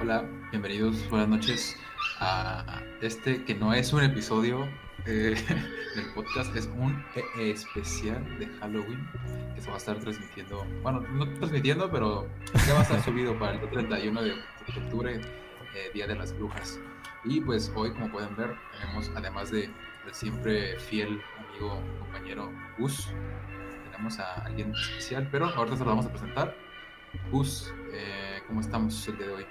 Hola, bienvenidos, buenas noches a este que no es un episodio eh, del podcast, es un e- especial de Halloween que se va a estar transmitiendo, bueno, no transmitiendo, pero ya va a estar subido para el 31 de octubre, eh, Día de las Brujas. Y pues hoy, como pueden ver, tenemos, además de, siempre fiel amigo, compañero Gus, tenemos a alguien especial, pero ahorita se lo vamos a presentar. Gus, eh, ¿cómo estamos el día de hoy?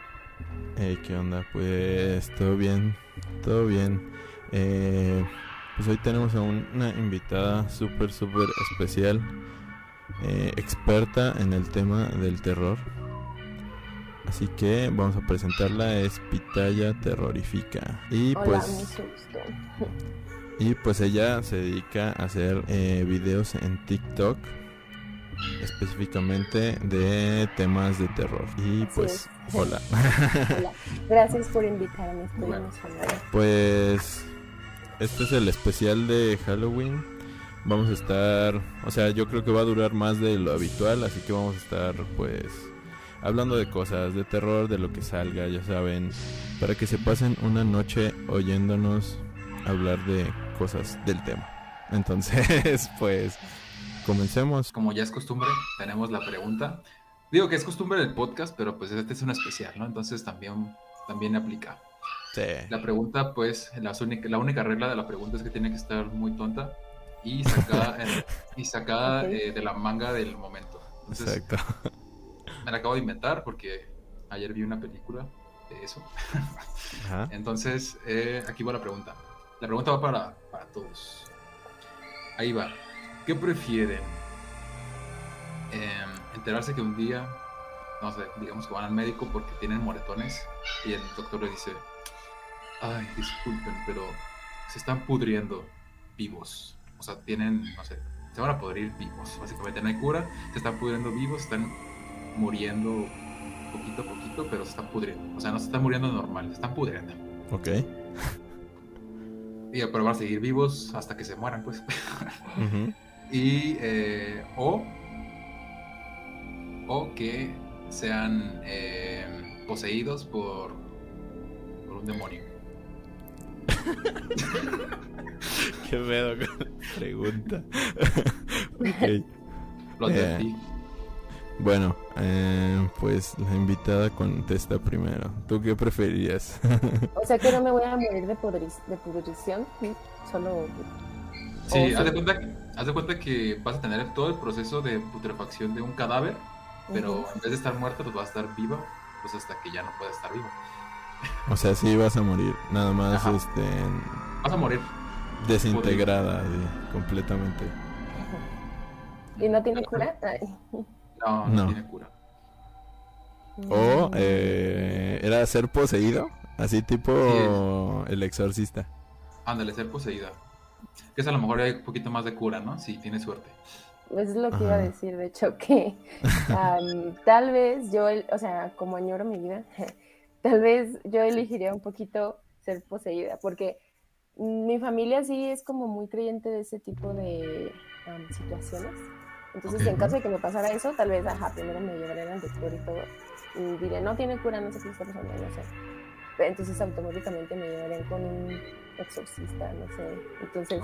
Hey, ¿qué onda? Pues todo bien, todo bien. Eh, pues hoy tenemos a un- una invitada súper, súper especial, eh, experta en el tema del terror. Así que vamos a presentarla, es Pitaya Terrorifica. Y Hola, pues, mucho gusto. Y pues ella se dedica a hacer eh, videos en TikTok, específicamente de temas de terror. Y pues, es. hola. Hola. Gracias por invitarme, estoy Bueno. emocionada. Pues este es el especial de Halloween. Vamos a estar, o sea, yo creo que va a durar más de lo habitual, así que vamos a estar pues hablando de cosas, de terror, de lo que salga, ya saben, para que se pasen una noche oyéndonos hablar de cosas del tema. Entonces, pues comencemos. Como ya es costumbre, tenemos la pregunta. Digo que es costumbre del podcast, pero pues este es un especial, ¿no? Entonces también, también aplica. Sí. La pregunta, pues, las única- la única regla de la pregunta es que tiene que estar muy tonta y sacada, en- y sacada eh, de la manga del momento. Entonces, Exacto. me la acabo de inventar porque ayer vi una película de eso. Ajá. Entonces, eh, aquí va la pregunta. La pregunta va para, para todos. Ahí va. ¿Qué prefieren? Em, enterarse que un día, no sé, digamos que van al médico porque tienen moretones y el doctor le dice, ay, disculpen, pero se están pudriendo vivos. O sea, tienen, no sé, se van a pudrir vivos. Básicamente no hay cura, se están pudriendo vivos, están muriendo poquito a poquito, pero se están pudriendo. O sea, no se están muriendo normal, se están pudriendo. Ok. Y pero van a seguir vivos hasta que se mueran, pues. Y, eh, o, o que sean eh, poseídos por, por un demonio. Qué pedo con la pregunta. ok. Lo advertí. Bueno, eh, pues la invitada contesta primero. ¿Tú qué preferirías? O sea que no me voy a morir de, pudrición, ¿sí? solo... Sí, o haz de, sí. cuenta, que- haz de cuenta que vas a tener todo el proceso de putrefacción de un cadáver, pero en vez de estar muerta, pues va a estar viva, pues hasta que ya no pueda estar viva. o sea, sí vas a morir, nada más Ajá. este Vas a morir. desintegrada eh, completamente. ¿Y no tiene cura? Ay. No, no, No. tiene cura. O Mm. eh, era ser poseído, así tipo el exorcista. Ándale, ser poseída. Que es a lo mejor hay un poquito más de cura, ¿no? Si tienes suerte. Pues es lo que iba a decir, de hecho, que am, tal vez yo, o sea, como añoro mi vida, tal vez yo elegiría un poquito ser poseída, porque mi familia sí es como muy creyente de ese tipo de am, situaciones. Entonces, en caso de que me pasara eso, tal vez, ajá, primero me llevarían al doctor y todo, y diré, no tiene cura, no sé qué está pasando, no sé. Entonces, automáticamente me llevarían con un exorcista, no sé. Entonces,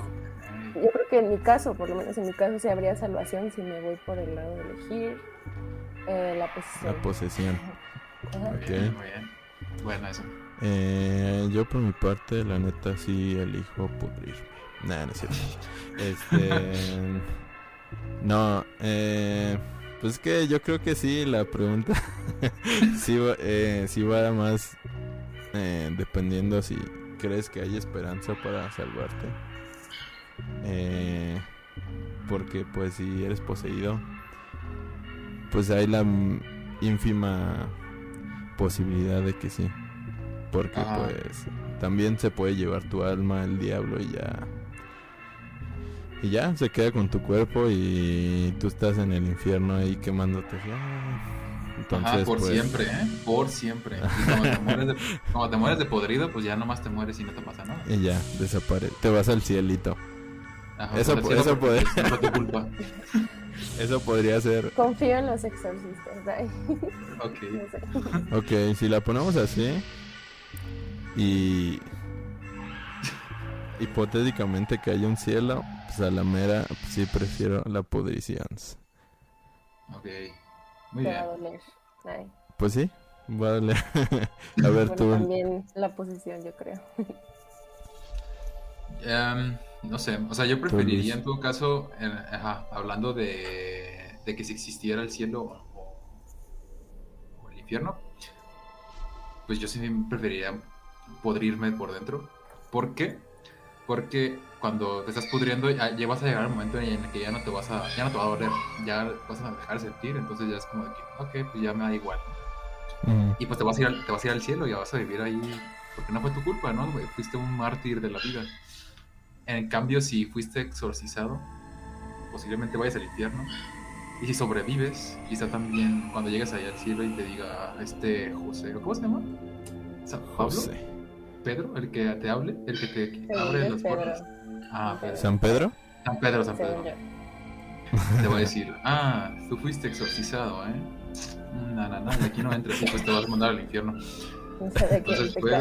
yo creo que en mi caso, por lo menos en mi caso, sí habría salvación si me voy por el lado de elegir eh, la posición. La posesión. Ajá. Muy Ok. bien, muy bien. Bueno, eso. Eh, yo por mi parte, la neta, sí elijo pudrirme. Nah, no es cierto. Este... No, eh... Pues que yo creo que sí, la pregunta sí, va, eh, sí va más eh, dependiendo si crees que hay esperanza para salvarte. Eh, porque pues si eres poseído, pues hay la ínfima posibilidad de que sí. Porque Ajá. pues también se puede llevar tu alma el diablo y ya. Y ya, se queda con tu cuerpo y tú estás en el infierno ahí quemándote. Entonces, Ajá, por pues, siempre, ¿eh? Por siempre. Y cuando te, mueres de, cuando te mueres de podrido, pues ya nomás te mueres y no te pasa nada. Y ya, desaparece. Te vas al cielito. Ajá, Eso pues, po- cielo eso pues, no culpa. Eso podría ser. Confío en los exorcistas. Ok. No sé. Ok, si la ponemos así. Y. Hipotéticamente que haya un cielo, pues a la mera pues sí prefiero la pudrición. Ok. Muy Te bien. va a doler. Ay. Pues sí, vale. a ver Bueno, tú. también la posición, yo creo. Em, no sé, o sea, yo preferiría en todo caso, eh, ajá, hablando de, de que si existiera el cielo o, o el infierno, pues yo sí preferiría pudrirme por dentro. ¿Por qué? Porque cuando te estás pudriendo ya, ya vas a llegar al momento en el que ya no te vas a, ya no te va a doler, ya vas a dejar de sentir, entonces ya es como de que, ok, pues ya me da igual. Mm, Y pues te vas a ir al, te vas a ir al cielo, ya vas a vivir ahí, porque no fue tu culpa, ¿no? Fuiste un mártir de la vida. En cambio, si fuiste exorcizado, posiblemente vayas al infierno. Y si sobrevives, quizá también cuando llegues allá al cielo y te diga este José, ¿cómo se llama? Sa- ¿Pablo? José. ¿Pedro? ¿El que te hable? ¿El que te Según abre las Pedro. puertas? Ah, Pedro. ¿San Pedro? San Pedro, San Pedro. Te va a decir, ah, tú fuiste exorcizado, ¿eh? No, no, no, y aquí no entras y pues te vas a mandar al infierno. No sé de qué Entonces, te pues-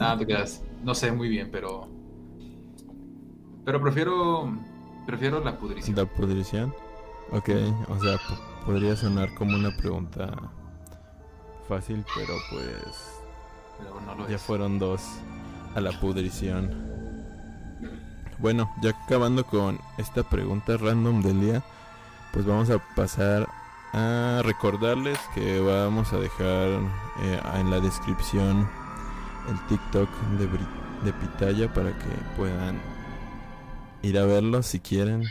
Ah, te quedas. No sé muy bien, pero. Pero prefiero. Prefiero la pudrición. ¿La pudrición? Ok, o sea, po- podría sonar como una pregunta fácil, pero pues Pero no lo ya es. fueron dos a la pudrición. Bueno, ya acabando con esta pregunta random del día, pues vamos a pasar a recordarles que vamos a dejar eh, en la descripción el TikTok de, Bri- de Pitaya para que puedan ir a verlo si quieren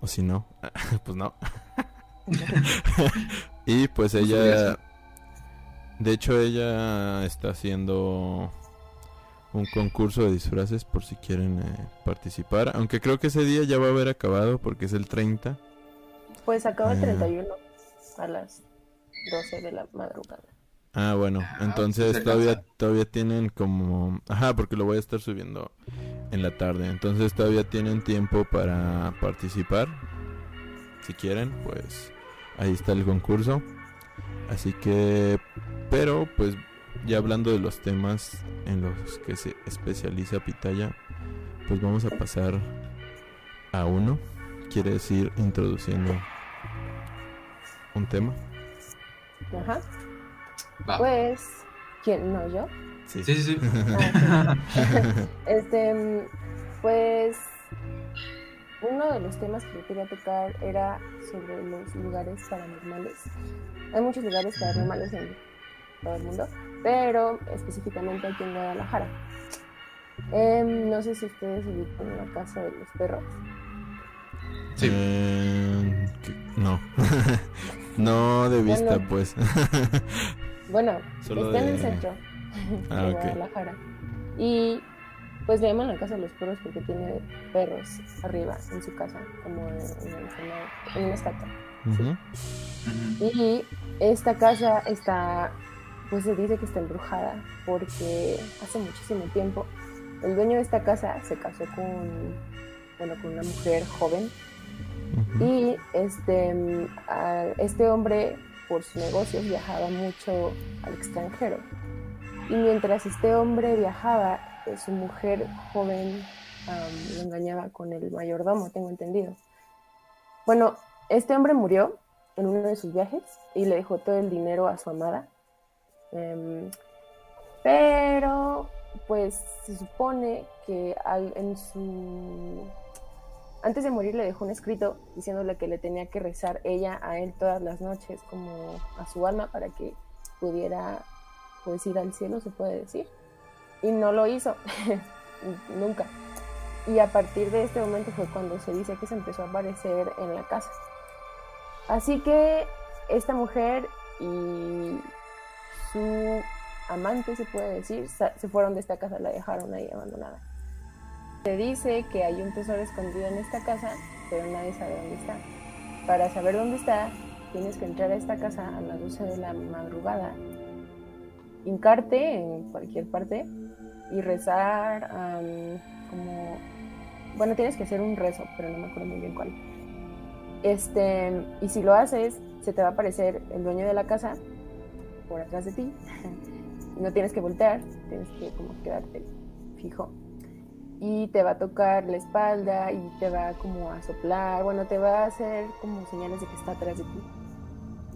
o si no, pues no. y pues Pues ella, podría de hecho ella está haciendo un concurso de disfraces por si quieren eh, participar, aunque creo que ese día ya va a haber acabado porque es el 30. Pues acaba el Ah. 31 a las 12 de la madrugada. Ah, bueno, Ah, entonces pues, todavía todavía tienen como, ajá, porque lo voy a estar subiendo en la tarde, entonces todavía tienen tiempo para participar. Si quieren, pues ahí está el concurso. Así que, pero pues ya hablando de los temas en los que se especializa Pitaya, pues vamos a pasar a uno. Quiere decir introduciendo un tema. Ajá. Va. Pues, ¿quién? No, yo. Sí, sí, sí. Ah, sí. Este, pues, uno de los temas que yo quería tocar era sobre los lugares paranormales. Hay muchos lugares paranormales en todo el mundo, pero específicamente aquí en Guadalajara. Em, no sé si ustedes ubican la casa de los perros. Sí. Eh, no. no de vista, Bueno. pues. Bueno, Solo está en el centro Ah, de. Guadalajara. Y pues le llaman la casa de los perros porque tiene perros arriba en su casa, como en, en una estatua. Y esta casa está, pues se dice que está embrujada porque hace muchísimo tiempo el dueño de esta casa se casó con, bueno, con una mujer joven y este, a- este hombre por sus negocios viajaba mucho al extranjero. Y mientras este hombre viajaba, eh, su mujer joven lo engañaba con el mayordomo, tengo entendido. Bueno, este hombre murió en uno de sus viajes y le dejó todo el dinero a su amada. Em, pero, pues se supone que al- en su antes de morir le dejó un escrito diciéndole que le tenía que rezar ella a él todas las noches como a su alma para que pudiera pues ir al cielo se puede decir. Y no lo hizo nunca. Y a partir de este momento fue cuando se dice que se empezó a aparecer en la casa así que esta mujer y su amante se puede decir se fueron de esta casa la dejaron ahí abandonada se dice que hay un tesoro escondido en esta casa, pero nadie sabe dónde está. Para saber dónde está, tienes que entrar a esta casa a las 12 de la madrugada, hincarte en cualquier parte y rezar am, como bueno, tienes que hacer un rezo, pero no me acuerdo muy bien cuál. Este, y si lo haces, se te va a aparecer el dueño de la casa por atrás de ti. No tienes que voltear, tienes que como quedarte fijo. Y te va a tocar la espalda y te va como a soplar, bueno, te va a hacer como señales de que está atrás de ti.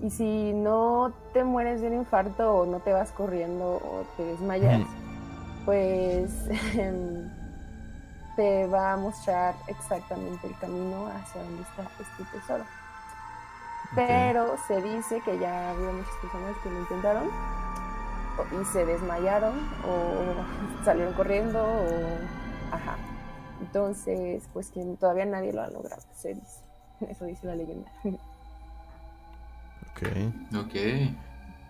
Y si no te mueres de un infarto o no te vas corriendo o te desmayas, pues te va a mostrar exactamente el camino hacia donde está este tesoro. Pero se dice que ya había muchas personas que lo intentaron y se desmayaron o salieron corriendo o ajá. Entonces, pues que todavía nadie lo ha logrado, se dice. Eso dice la leyenda. Ok. Ok.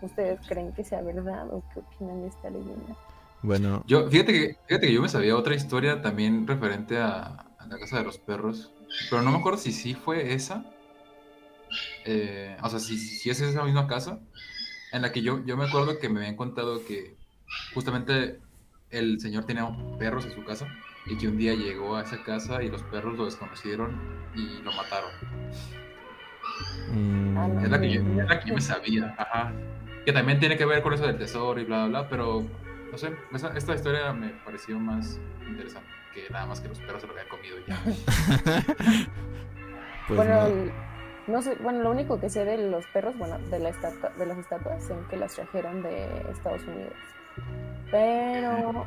¿Ustedes creen que sea verdad o qué opinan de esta leyenda? Bueno, Yo, fíjate que, fíjate que yo me sabía otra historia también referente a, a la casa de los perros, pero no me acuerdo si sí fue esa. Eh, o sea, si, si es esa misma casa, en la que yo, yo me acuerdo que me habían contado que justamente el señor tenía perros en su casa y que un día llegó a esa casa y los perros lo desconocieron y lo mataron. mm. Es la que yo, es la que yo me sabía, ajá. Que también tiene que ver con eso del tesoro y bla, bla, bla, pero no sé, esa- esta historia me pareció más interesante que nada más que los perros se lo habían comido y ya. pues bueno, no. sé, bueno, lo único que sé de los perros, bueno, de, la estatua, de las estatuas, sé que las trajeron de Estados Unidos. Pero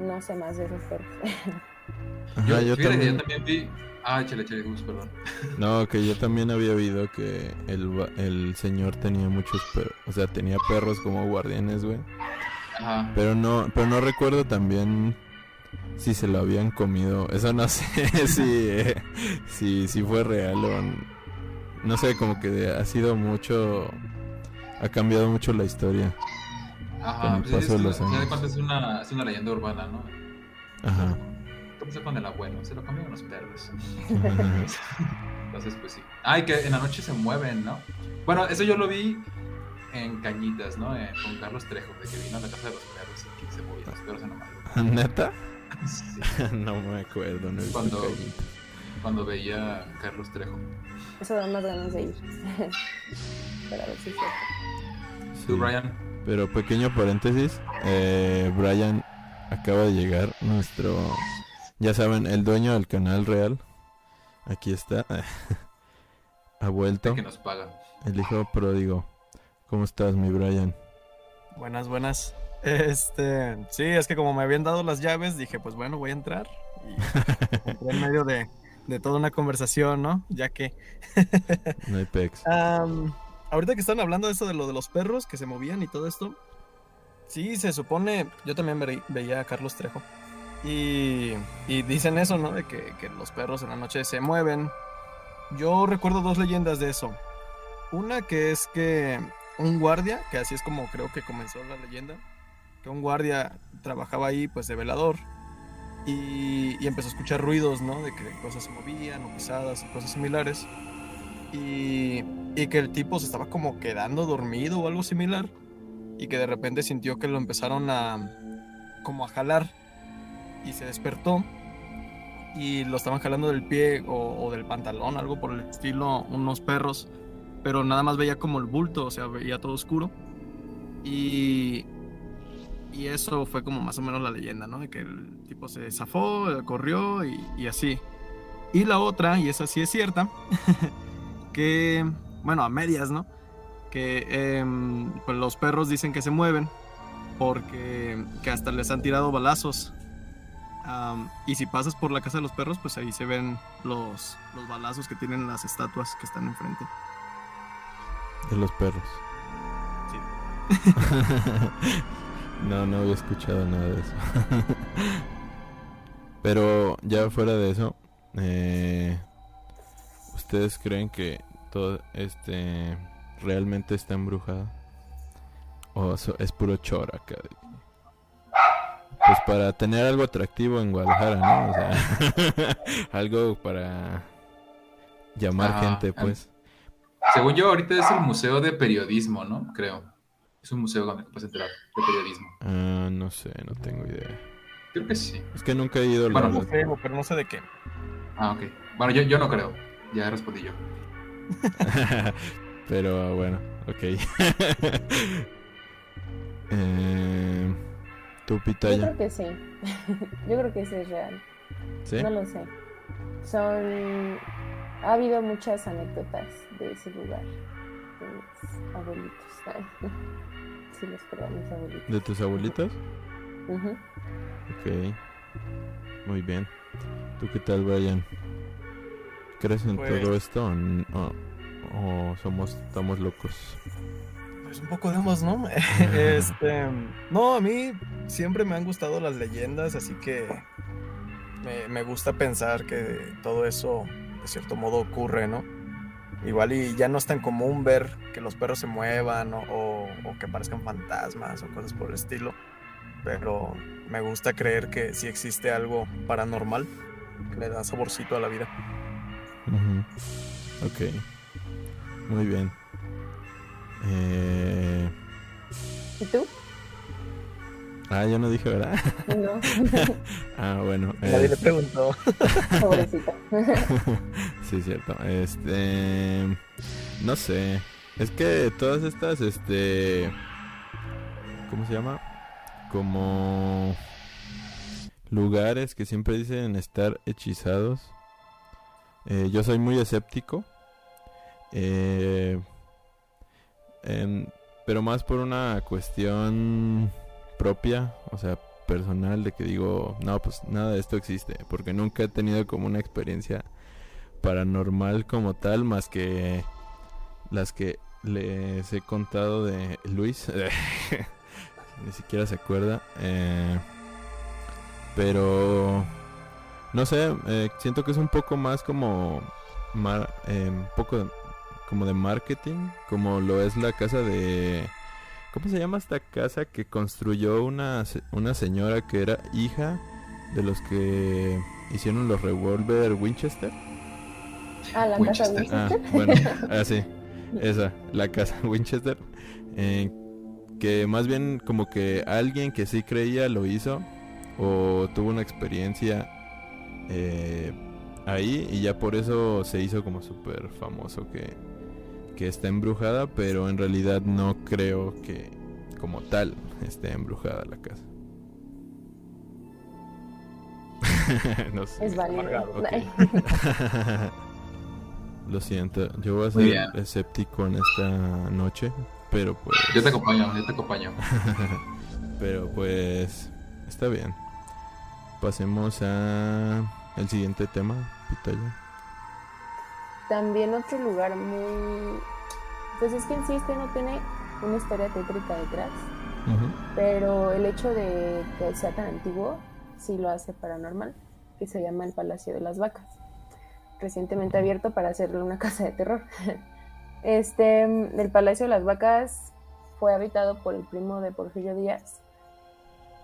no sé más de esos perros. Ajá, Yo, yo fíjate que también, yo también vi. Ah, chale, chale, Gus, perdón. no, que yo también había oído que el, el señor tenía muchos perros, o sea, tenía perros como guardianes, güey. Ajá. Pero no, pero no recuerdo también si se lo habían comido. Eso no sé si, eh, si, si fue real o no sé, como que ha sido mucho, ha cambiado mucho la historia. Ajá, el pues paso es, de una- los de años. es una, es una leyenda urbana, ¿no? Ajá. ¿Cómo se con el abuelo? Se lo comieron los perros. Entonces, pues sí. Ah, y que en la noche se mueven, ¿no? Bueno, eso yo lo vi en Cañitas, ¿no? Eh, con Carlos Trejo, de que vino a la casa de los perros y que se movían los perros en la madrugada. ¿Neta? Sí, no me acuerdo, no he visto Cuando- Cañitas. cuando veía a Carlos Trejo. Eso da más ganas de ir. Para ver si es cierto. ¿Tú, Sí. Brian? Pero pequeño paréntesis, eh, Brian acaba de llegar, nuestro, ya saben, el dueño del canal real. Aquí está, ha vuelto, Que nos paga. el hijo pródigo. ¿Cómo estás, mi Brian? Buenas, buenas. Este, sí, es que como me habían dado las llaves, dije, pues bueno, voy a entrar. Y entré en medio de, de toda una conversación, ¿no? Ya que. No hay. Am, ahorita que están hablando de eso de lo de los perros que se movían y todo esto. Sí, se supone. Yo también ve- veía a Carlos Trejo. Y, y dicen eso, ¿no? De que, que los perros en la noche se mueven. Yo recuerdo dos leyendas de eso. Una que es que un guardia, que así es como creo que comenzó la leyenda, que un guardia trabajaba ahí pues de velador y, empezó a escuchar ruidos, ¿no? De que cosas se movían o pisadas y cosas similares. Y, y que el tipo se estaba como quedando dormido o algo similar y que de repente sintió que lo empezaron a como a jalar y se despertó y lo estaban jalando del pie o, o del pantalón, algo por el estilo, unos perros, pero nada más veía como el bulto, o sea, veía todo oscuro. Y, y eso fue como más o menos la leyenda, ¿no? De que el tipo se zafó, corrió y, así. Y la otra, y esa sí es cierta, que, bueno, a medias, ¿no? Que em, pues los perros dicen que se mueven porque que hasta les han tirado balazos. Y si pasas por la casa de los perros, pues ahí se ven los, los balazos que tienen las estatuas que están enfrente. De los perros. Sí. no, no había escuchado nada de eso. Pero ya fuera de eso, eh, ¿ustedes creen que todo este realmente está embrujado? ¿O es puro chor acá? Pues para tener algo atractivo en Guadalajara, ¿no? O sea, algo para llamar Ajá, gente, ah. pues. Según yo, ahorita es el Museo de Periodismo, ¿no? Creo. Es un museo donde puedes entrar de periodismo. Ah, no sé, no tengo idea. Creo que sí. Es que nunca he ido. Bueno, la Algo feo, pero no sé de qué. Ah, ok. Bueno, yo, yo no creo. Ya respondí yo. Pero bueno, ok. eh, ¿Tu Yo pitaya? creo que sí. Yo creo que ese es real. ¿Sí? No lo sé. Son. Ha habido muchas anécdotas de ese lugar. De mis abuelitos. Sí, los creo, mis abuelitos. ¿De tus abuelitos? Ujú. Ok. Muy bien. ¿Tú qué tal, Brian? ¿Crees en Pues- todo esto o, n- o- o somos estamos locos? Pues un poco de ambos, ¿no? este, no, a mí siempre me han gustado las leyendas, así que me, me gusta pensar que todo eso de cierto modo ocurre, ¿no? Igual y ya no es tan común ver que los perros se muevan o, o- o que parezcan fantasmas o cosas por el estilo, pero me gusta creer que sí existe algo paranormal que le da saborcito a la vida. Ok. Muy bien. Eh... ¿Y tú? Ah, yo no dije, ¿verdad? No, ah, bueno. Nadie le preguntó. pobrecita. Sí, cierto. Este. No sé. Es que todas estas, este. ¿Cómo se llama? Como. Lugares que siempre dicen estar hechizados. Eh, yo soy muy escéptico. Eh, pero más por una cuestión propia, o sea, personal, de que digo, no, pues nada de esto existe, porque nunca he tenido como una experiencia paranormal como tal, más que las que les he contado de Luis. Ni siquiera se acuerda. eh, pero no sé, eh, siento que es un poco más como mar- eh, un poco de- como de marketing, como lo es la casa de ¿Cómo se llama esta casa que construyó una, una señora que era hija de los que hicieron los revólver Winchester? Ah, la casa de Winchester. Ah, Winchester. bueno, ah, sí, esa, la casa Winchester. eh, que más bien como que alguien que sí creía lo hizo o tuvo una experiencia eh, ahí y ya por eso se hizo como súper famoso que, que está embrujada, pero en realidad no creo que como tal esté embrujada la casa. no sé. Es válido. Lo siento, yo voy a ser escéptico en esta noche, pero pues... Yo te acompaño, yo te acompaño. pero pues está bien. Pasemos a el siguiente tema, Pitaya. También otro lugar muy... Pues es que en sí este no tiene una historia tétrica detrás, pero el hecho de que sea tan antiguo sí lo hace paranormal, que se llama el Palacio de las Vacas, recientemente abierto para hacerle una casa de terror. Este, el Palacio de las Vacas fue habitado por el primo de Porfirio Díaz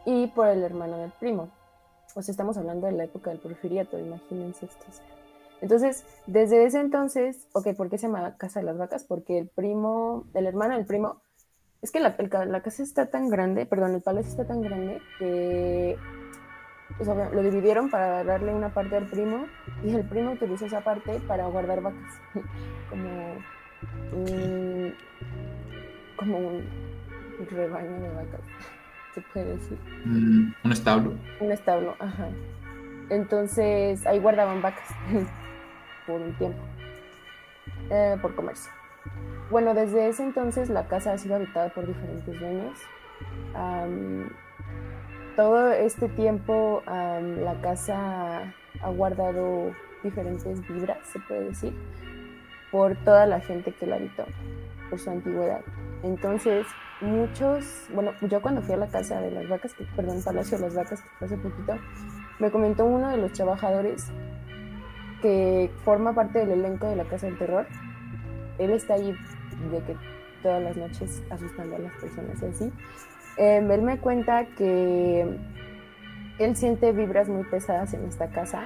y por el hermano del primo. O sea, estamos hablando de la época del porfiriato, imagínense esto. Entonces, desde ese entonces, ok, ¿por qué se llama Casa de las Vacas? Porque el primo, el hermano del primo, es que la, el ca- la casa está tan grande, perdón, el palacio está tan grande que o sea, lo dividieron para darle una parte al primo y el primo utilizó esa parte para guardar vacas, como un, como un rebaño de vacas, se puede decir. Mm, Un establo. Un establo, ajá. Entonces ahí guardaban vacas por un tiempo, eh, por comercio. Bueno, desde ese entonces la casa ha sido habitada por diferentes dueños. Am, todo este tiempo am, la casa ha guardado diferentes vibras, se puede decir, por toda la gente que la habitó, por su antigüedad. Entonces, muchos, bueno, yo cuando fui a la casa de las vacas, perdón, Palacio de las Vacas, hace poquito, me comentó uno de los trabajadores que forma parte del elenco de la Casa del Terror. Él está ahí de que todas las noches asustando a las personas y así. Eh, él me cuenta que él siente vibras muy pesadas en esta casa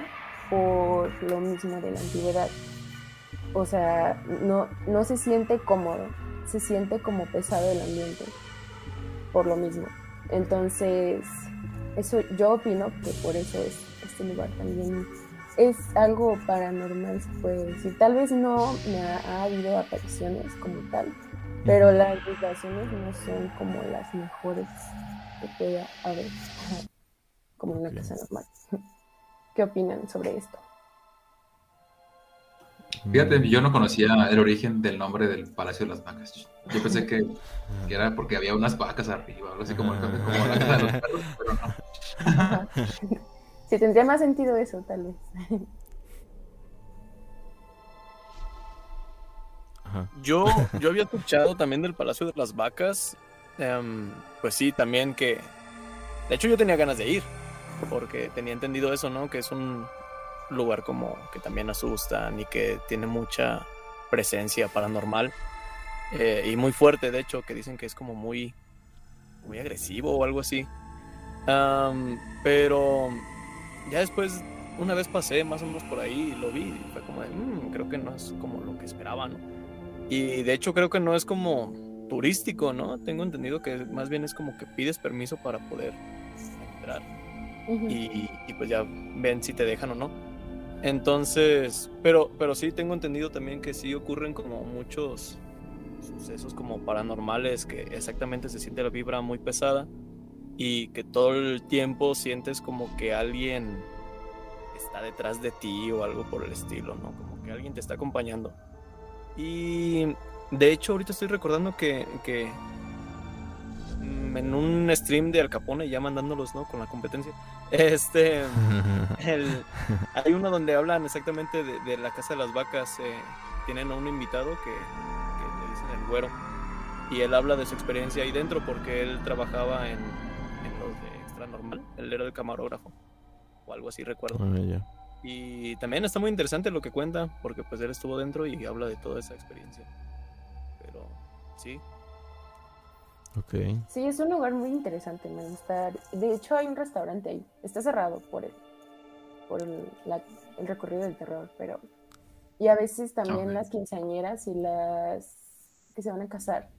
por lo mismo de la antigüedad. O sea, no, no se siente cómodo, se siente como pesado el ambiente por lo mismo. Entonces, eso yo opino que por eso es este lugar también es algo paranormal, se puede decir. Tal vez no me ha, ha habido apariciones como tal, pero las vibraciones no son como las mejores que pueda haber, como en una casa normal. ¿Qué opinan sobre esto? Fíjate, yo no conocía el origen del nombre del Palacio de las Vacas. Yo pensé que, que era porque había unas vacas arriba, algo así como, como la casa de los perros, pero no. Sí, tendría más sentido eso, tal vez. Ajá. Yo, yo había escuchado también del Palacio de las Vacas. em, pues sí, también que. De hecho, yo tenía ganas de ir. Porque tenía entendido eso, ¿no? Que es un lugar como que también asustan y que tiene mucha presencia paranormal. eh, y muy fuerte, de hecho, que dicen que es como muy. Muy agresivo o algo así. Pero ya después, una vez pasé más o menos por ahí y lo vi. Y fue como de, "Mm, creo que no es como lo que esperaba, ¿no? Y de hecho creo que no es como turístico, ¿no? Tengo entendido que más bien es como que pides permiso para poder entrar y, y pues ya ven si te dejan o no. Entonces, pero, pero sí tengo entendido también que sí ocurren como muchos sucesos como paranormales que exactamente se siente la vibra muy pesada y que todo el tiempo sientes como que alguien está detrás de ti o algo por el estilo, ¿no? Como que alguien te está acompañando. Y de hecho ahorita estoy recordando que, que mm, en un stream de Al Capone, ya mandándolos, ¿no? Con la competencia, este, el- hay uno donde hablan exactamente de, de la casa de las vacas. eh, tienen a un invitado que, que le dicen el güero. Y él habla de su experiencia ahí dentro porque él trabajaba en, Normal. Él era el camarógrafo. O algo así, recuerdo. Ah, ya. Y también está muy interesante lo que cuenta, porque pues él estuvo dentro y habla de toda esa experiencia. Pero sí, Ok. Sí, es un lugar muy interesante, me gusta. De hecho, hay un restaurante ahí. Está cerrado por el, por el, la- el recorrido del terror, pero... Y a veces también Ok. las quinceañeras y las que se van a casar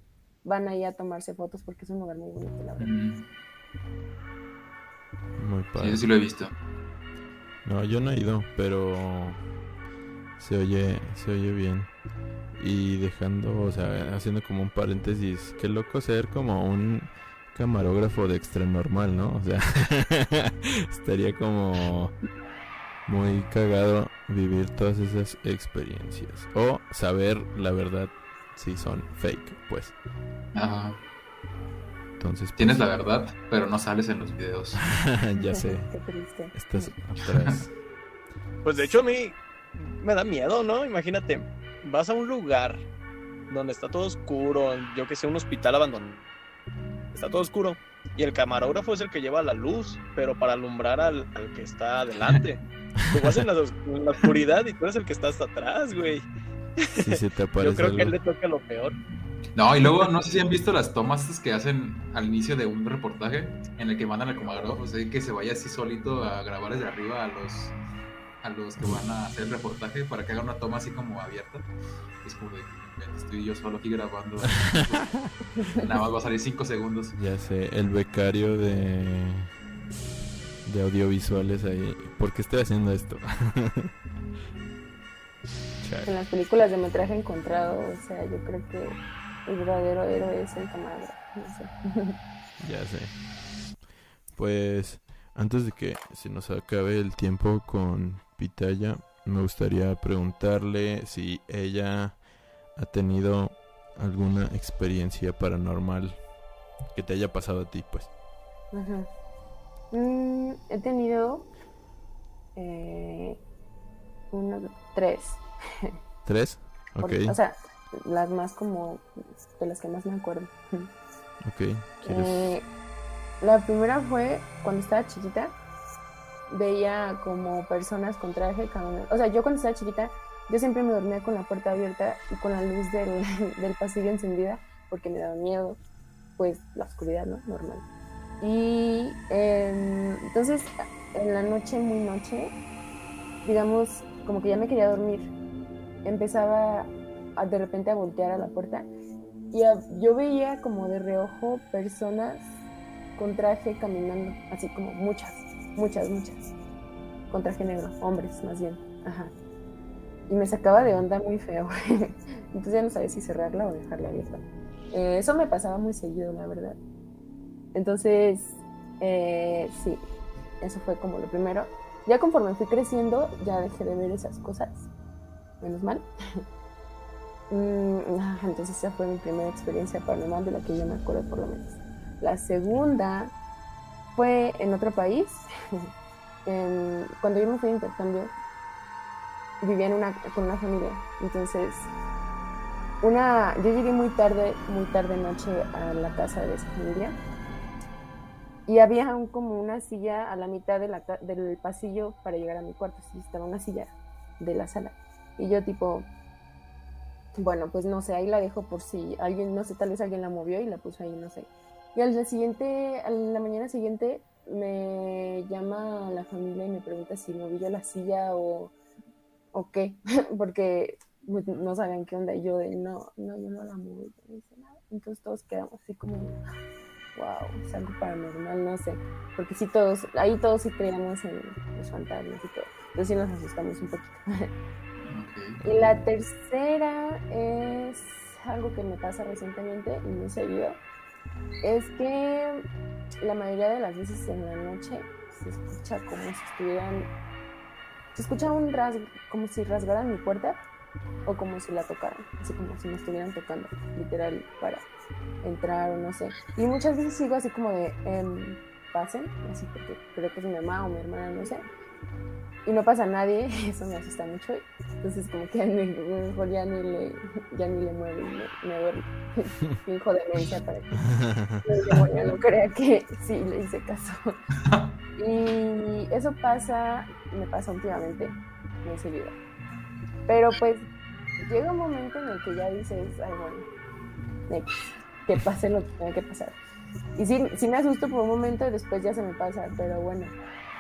van ahí a tomarse fotos porque es un lugar muy bonito, la verdad. Mm, Muy Sí, padre. eso sí lo he visto. No, yo no he ido, pero se oye, se oye bien. Y dejando, o sea, haciendo como un paréntesis, qué loco ser como un camarógrafo de extra normal, ¿no? O sea, estaría como muy cagado vivir todas esas experiencias. O saber la verdad si son fake, pues. Ajá. Entonces, pues, Tienes la verdad, pero no sales en los videos. ya sé, Qué triste. estás atrás. Pues de hecho a mí me da miedo, ¿no? Imagínate, vas a un lugar donde está todo oscuro, yo que sé, un hospital abandonado. Está todo oscuro. Y el camarógrafo es el que lleva la luz, pero para alumbrar al, al que está adelante. Tú vas en la, os- en la oscuridad y tú eres el que está hasta atrás, güey. Si se te Yo aparece creo que a él algo. le toca lo peor. No, y luego no sé si han visto las tomas que hacen al inicio de un reportaje en el que mandan al camarógrafo, o sea, que se vaya así solito a grabar desde arriba a los a los que van a hacer el reportaje para que haga una toma así como abierta. Es como de "Ven, estoy yo solo aquí grabando. Nada más va a salir 5 segundos. Ya sé, el becario de de audiovisuales ahí. ¿Por qué estoy haciendo esto? En las películas de metraje encontrado, o sea, yo creo que el verdadero héroe es el camarógrafo. No sé. ya sé. Pues antes de que se nos acabe el tiempo con Pitaya, me gustaría preguntarle si ella ha tenido alguna experiencia paranormal que te haya pasado a ti, pues. Ajá. Mm, he tenido eh, uno, tres. ¿Tres? Ok, O sea, las más como de las que más me acuerdo. ok. Eh, la primera fue cuando estaba chiquita. Veía como personas con traje. O sea, yo cuando estaba chiquita, yo siempre me dormía con la puerta abierta y con la luz del, del pasillo encendida porque me daba miedo, pues la oscuridad, ¿no? Normal. Y em, entonces, en la noche, muy noche, digamos, como que ya me quería dormir, empezaba de repente a voltear a la puerta y a- yo veía como de reojo personas con traje caminando, así como muchas, muchas, muchas. Con traje negro, hombres más bien. Ajá. Y me sacaba de onda muy feo. Entonces ya no sabía si cerrarla o dejarla abierta. Eh, eso me pasaba muy seguido, la verdad. Entonces, eh, sí, eso fue como lo primero. Ya conforme fui creciendo, ya dejé de ver esas cosas. Menos mal. Mm, entonces esa fue mi primera experiencia paranormal de la que yo me acuerdo por lo menos. La segunda fue en otro país. cuando yo me fui de intercambio, vivía en una, con una familia. Entonces, una, yo llegué muy tarde, muy tarde noche a la casa de esa familia. Y había como una silla a la mitad del pasillo para llegar a mi cuarto. Sí, estaba una silla de la sala. Y yo tipo, bueno, pues no sé, ahí la dejo por si alguien, no sé, tal vez alguien la movió y la puso ahí, no sé. Y al día siguiente, a la mañana siguiente, me llama la familia y me pregunta si moví yo la silla o, o qué, porque pues, no sabían qué onda. Y yo de, no, no, yo no la moví, no nada. Entonces todos quedamos así como, wow, es algo paranormal, no sé. Porque sí todos, ahí todos sí creíamos en los fantasmas y todo. Entonces sí nos asustamos un poquito. Y la tercera es algo que me pasa recientemente y muy seguido. Es que la mayoría de las veces en la noche se escucha como si estuvieran. Se escucha un rasgo, como si rasgaran mi puerta o como si la tocaran, así como si me estuvieran tocando, literal, para entrar o no sé. Y muchas veces sigo así como de, em, pasen, así porque creo que es mi mamá o mi hermana, no sé y no pasa a nadie, eso me asusta mucho. Entonces como que mejor ya ni le, ya ni le muevo me, me duermo. Finjo demencia para que no crea que sí le hice caso. Y eso pasa, me pasa últimamente, muy seguido. Pero pues llega un momento en el que ya dices, ay bueno, que pase lo que tenga que pasar. Y sí, sí me asusto por un momento y después ya se me pasa, pero bueno,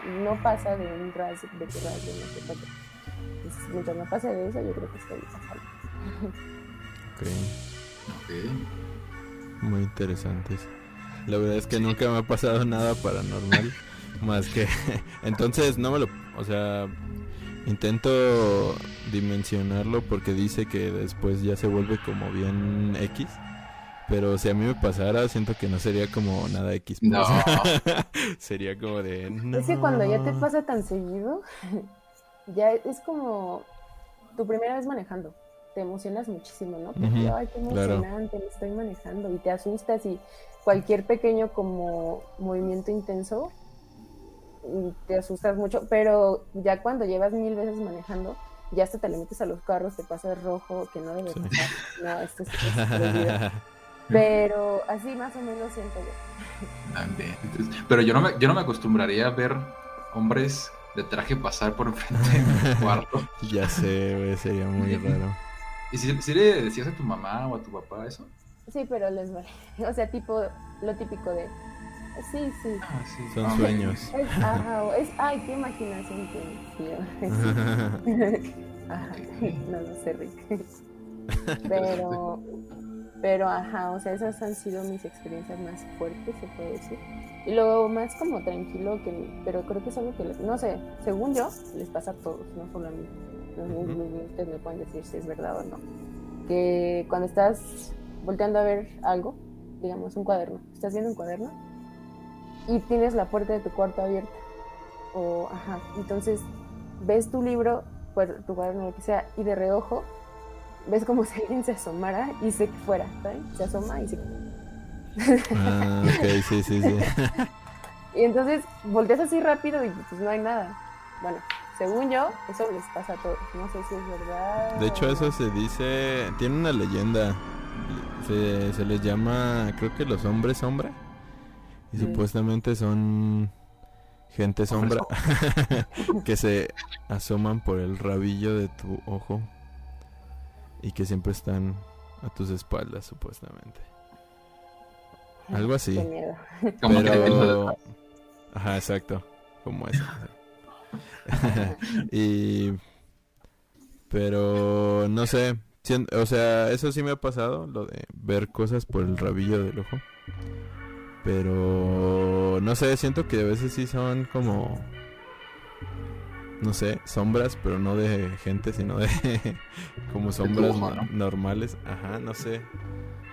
no pasa de un ras de que ras de no sé qué. mientras no pase de eso, yo creo que estoy pasando. Ok. Muy interesantes. La verdad es que nunca me ha pasado nada paranormal. más que. Entonces, no me lo. O sea. Intento dimensionarlo porque dice que después ya se vuelve como bien X. Pero si a mí me pasara, siento que no sería como nada X. No. sería como de. Es que cuando ya te pasa tan seguido, ya es como tu primera vez manejando. Te emocionas muchísimo, ¿no? Porque, ay, qué emocionante, me estoy manejando. Y te asustas y cualquier pequeño como movimiento intenso, mm, te asustas mucho. Pero ya cuando llevas mil veces manejando, ya hasta te le metes a los carros, te pasas rojo, que no debe pasar. No, esto es, es Pero así más o menos siento yo. Pero yo no me, yo no me acostumbraría a ver hombres de traje pasar por enfrente de mi cuarto. ya sé, sería muy raro. ¿Y si, le decías a tu mamá o a tu papá eso? Sí, pero les vale. O sea, tipo, lo típico de. Sí, sí. Ah, sí. Son sueños. Es, ajá, es, ay, qué imaginación tienes, Ajá, no lo sé, Rick. Pero, pero, ajá, o sea, esas han sido mis experiencias más fuertes, se puede decir. Y luego más como tranquilo, que, pero creo que es algo que, no sé, según yo, les pasa a todos, no solo a mí. ustedes me pueden decir si es verdad o no. Que cuando estás volteando a ver algo, digamos un cuaderno, estás viendo un cuaderno y tienes la puerta de tu cuarto abierta. O, ajá, entonces ves tu libro, pues, tu cuaderno, lo que sea, y de reojo ves como si alguien se asomara y se fuera, ¿sabes? Se asoma y se... ah, ok, sí, sí, sí. y entonces volteas así rápido y pues no hay nada. Bueno, según yo, eso les pasa a todos. No sé si es verdad. De hecho, eso se dice, tiene una leyenda. Se, se les llama, creo que los hombres sombra. Y supuestamente son gente sombra que se asoman por el rabillo de tu ojo y que siempre están a tus espaldas, supuestamente. Algo así. Pero... Ajá, exacto. Como eso. y... Pero no sé. O sea, eso sí me ha pasado, lo de ver cosas por el rabillo del ojo. Pero no sé, siento que a veces sí son como no sé, sombras, pero no de gente, sino de como sombras dibujo, no- ¿no? normales. Ajá, no sé.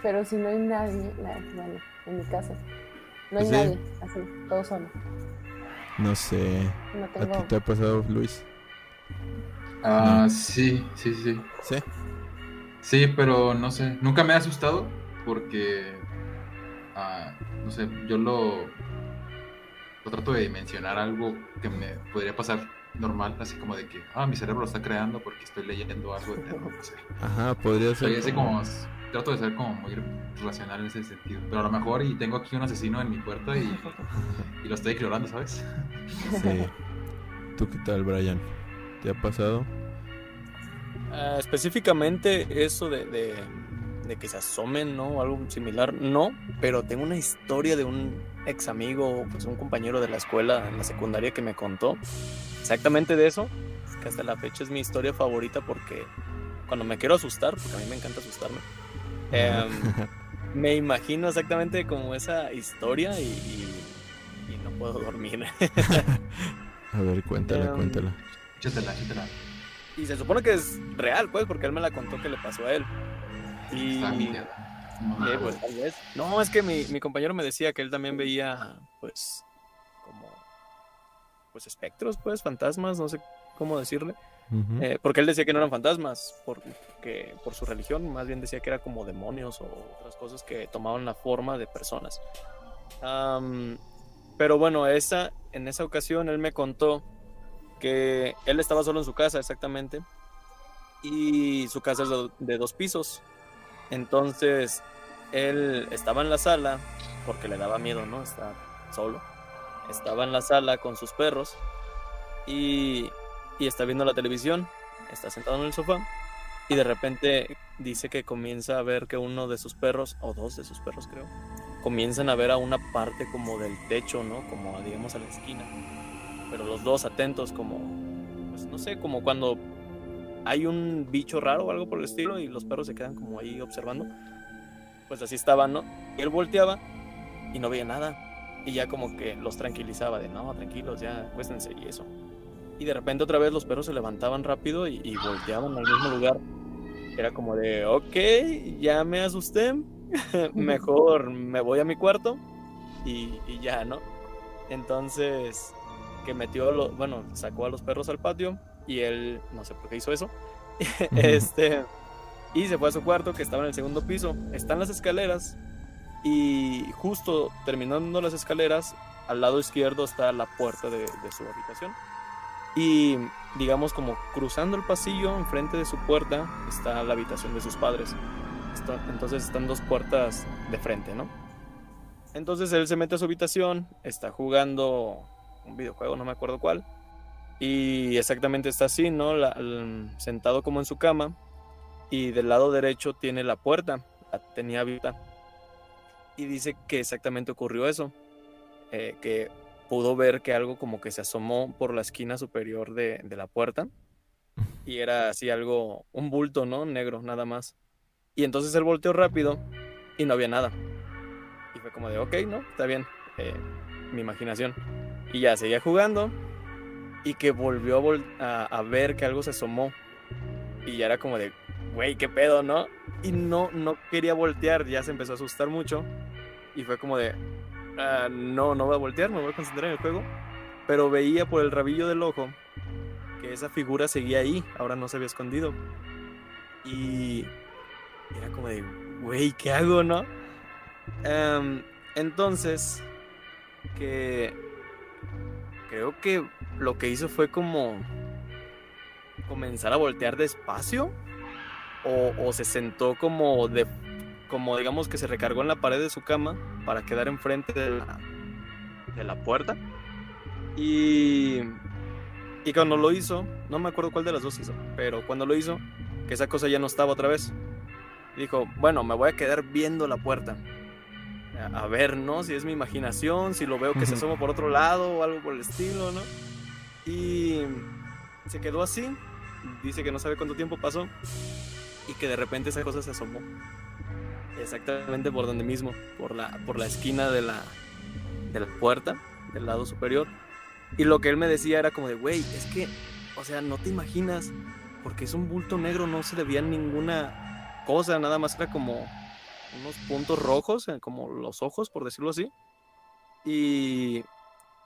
Pero si no hay nadie, bueno, en mi casa, no hay sí. nadie, así, todo solo. No sé. No ¿A ti tengo. te ha pasado, Luis? Ah, sí, sí, sí. Sí. Sí, pero no sé. Nunca me ha asustado porque. ah, no sé, yo lo. Lo trato de dimensionar algo que me podría pasar normal, así como de que, ah, mi cerebro lo está creando porque estoy leyendo algo de terror, no sé. Ajá, podría ser. Soy así como. Trato de ser como muy racional en ese sentido. Pero a lo mejor, y tengo aquí un asesino en mi puerta y, y lo estoy explorando, ¿sabes? Sí. ¿Tú qué tal, Brian? ¿Te ha pasado? Ah, específicamente eso de, de- de que se asomen, ¿no? O algo similar, no, pero tengo una historia de un ex amigo, pues un compañero de la escuela en la secundaria que me contó exactamente de eso, que hasta la fecha es mi historia favorita porque cuando me quiero asustar, porque a mí me encanta asustarme, em, me imagino exactamente como esa historia y, y- y no puedo dormir. A ver, cuéntala, Em, cuéntala. Échatela, échatela. y se supone que es real, pues, porque él me la contó que le pasó a él. Y... Eh, pues, tal vez. No, es que mi, mi compañero me decía que él también veía, pues, como, pues, espectros, pues, fantasmas, no sé cómo decirle. Eh, porque él decía que no eran fantasmas, porque por su religión, más bien decía que era como demonios o otras cosas que tomaban la forma de personas. Pero bueno, esa, en esa ocasión él me contó que él estaba solo en su casa, exactamente, y su casa es de, de dos pisos. Entonces, él estaba en la sala, porque le daba miedo, ¿no? Estar solo. Estaba en la sala con sus perros y, y está viendo la televisión, está sentado en el sofá y de repente dice que comienza a ver que uno de sus perros, o dos de sus perros creo, comienzan a ver a una parte como del techo, ¿no? Como digamos a la esquina. Pero los dos atentos como, pues no sé, como cuando hay un bicho raro o algo por el estilo y los perros se quedan como ahí observando. Pues así estaban, ¿no? Y él volteaba y no veía nada. Y ya como que los tranquilizaba de, no, tranquilos, ya, acuéstense y eso. Y de repente otra vez los perros se levantaban rápido y, volteaban al mismo lugar. Era como de, ok, ya me asusté, mejor me voy a mi cuarto y, y ya, ¿no? Entonces, que metió, lo, bueno, sacó a los perros al patio y él, no sé por qué hizo eso, este, y se fue a su cuarto que estaba en el segundo piso. Están las escaleras y justo terminando las escaleras, al lado izquierdo está la puerta de, de su habitación. Y digamos como cruzando el pasillo, enfrente de su puerta, está la habitación de sus padres. Está- entonces están dos puertas de frente, ¿no? Entonces él se mete a su habitación, está jugando un videojuego, no me acuerdo cuál. Y exactamente está así, ¿no? La- sentado como en su cama. Y del lado derecho tiene la puerta, la tenía abierta. Y dice que exactamente ocurrió eso. eh, que pudo ver que algo como que se asomó por la esquina superior de, de la puerta. Y era así algo, un bulto, ¿no? Negro, nada más. Y entonces él volteó rápido y no había nada. Y fue como de, ok, ¿no? Está bien. eh, mi imaginación. Y ya seguía jugando. Y que volvió a, ver que algo se asomó. Y ya era como de, güey, qué pedo, ¿no? Y no, no quería voltear, ya se empezó a asustar mucho. Y fue como de, "Ah, no, no voy a voltear, me voy a concentrar en el juego. Pero veía por el rabillo del ojo que esa figura seguía ahí, ahora no se había escondido. Y era como de, güey, ¿qué hago, no? Em, entonces, que creo que lo que hizo fue como comenzar a voltear despacio o, o se sentó como de como digamos que se recargó en la pared de su cama para quedar enfrente de la, de la puerta. Y y cuando lo hizo no me acuerdo cuál de las dos hizo pero cuando lo hizo que esa cosa ya no estaba otra vez dijo bueno me voy a quedar viendo la puerta a, a ver no si es mi imaginación si lo veo que se asoma por otro lado o algo por el estilo no y se quedó así dice que no sabe cuánto tiempo pasó y que de repente esa cosa se asomó exactamente por donde mismo por la por la esquina de la de la puerta, del lado superior. Y lo que él me decía era como de, güey, es que, o sea, no te imaginas, porque es un bulto negro, no se le veía ninguna cosa, nada más era como unos puntos rojos, eh, como los ojos, por decirlo así. Y,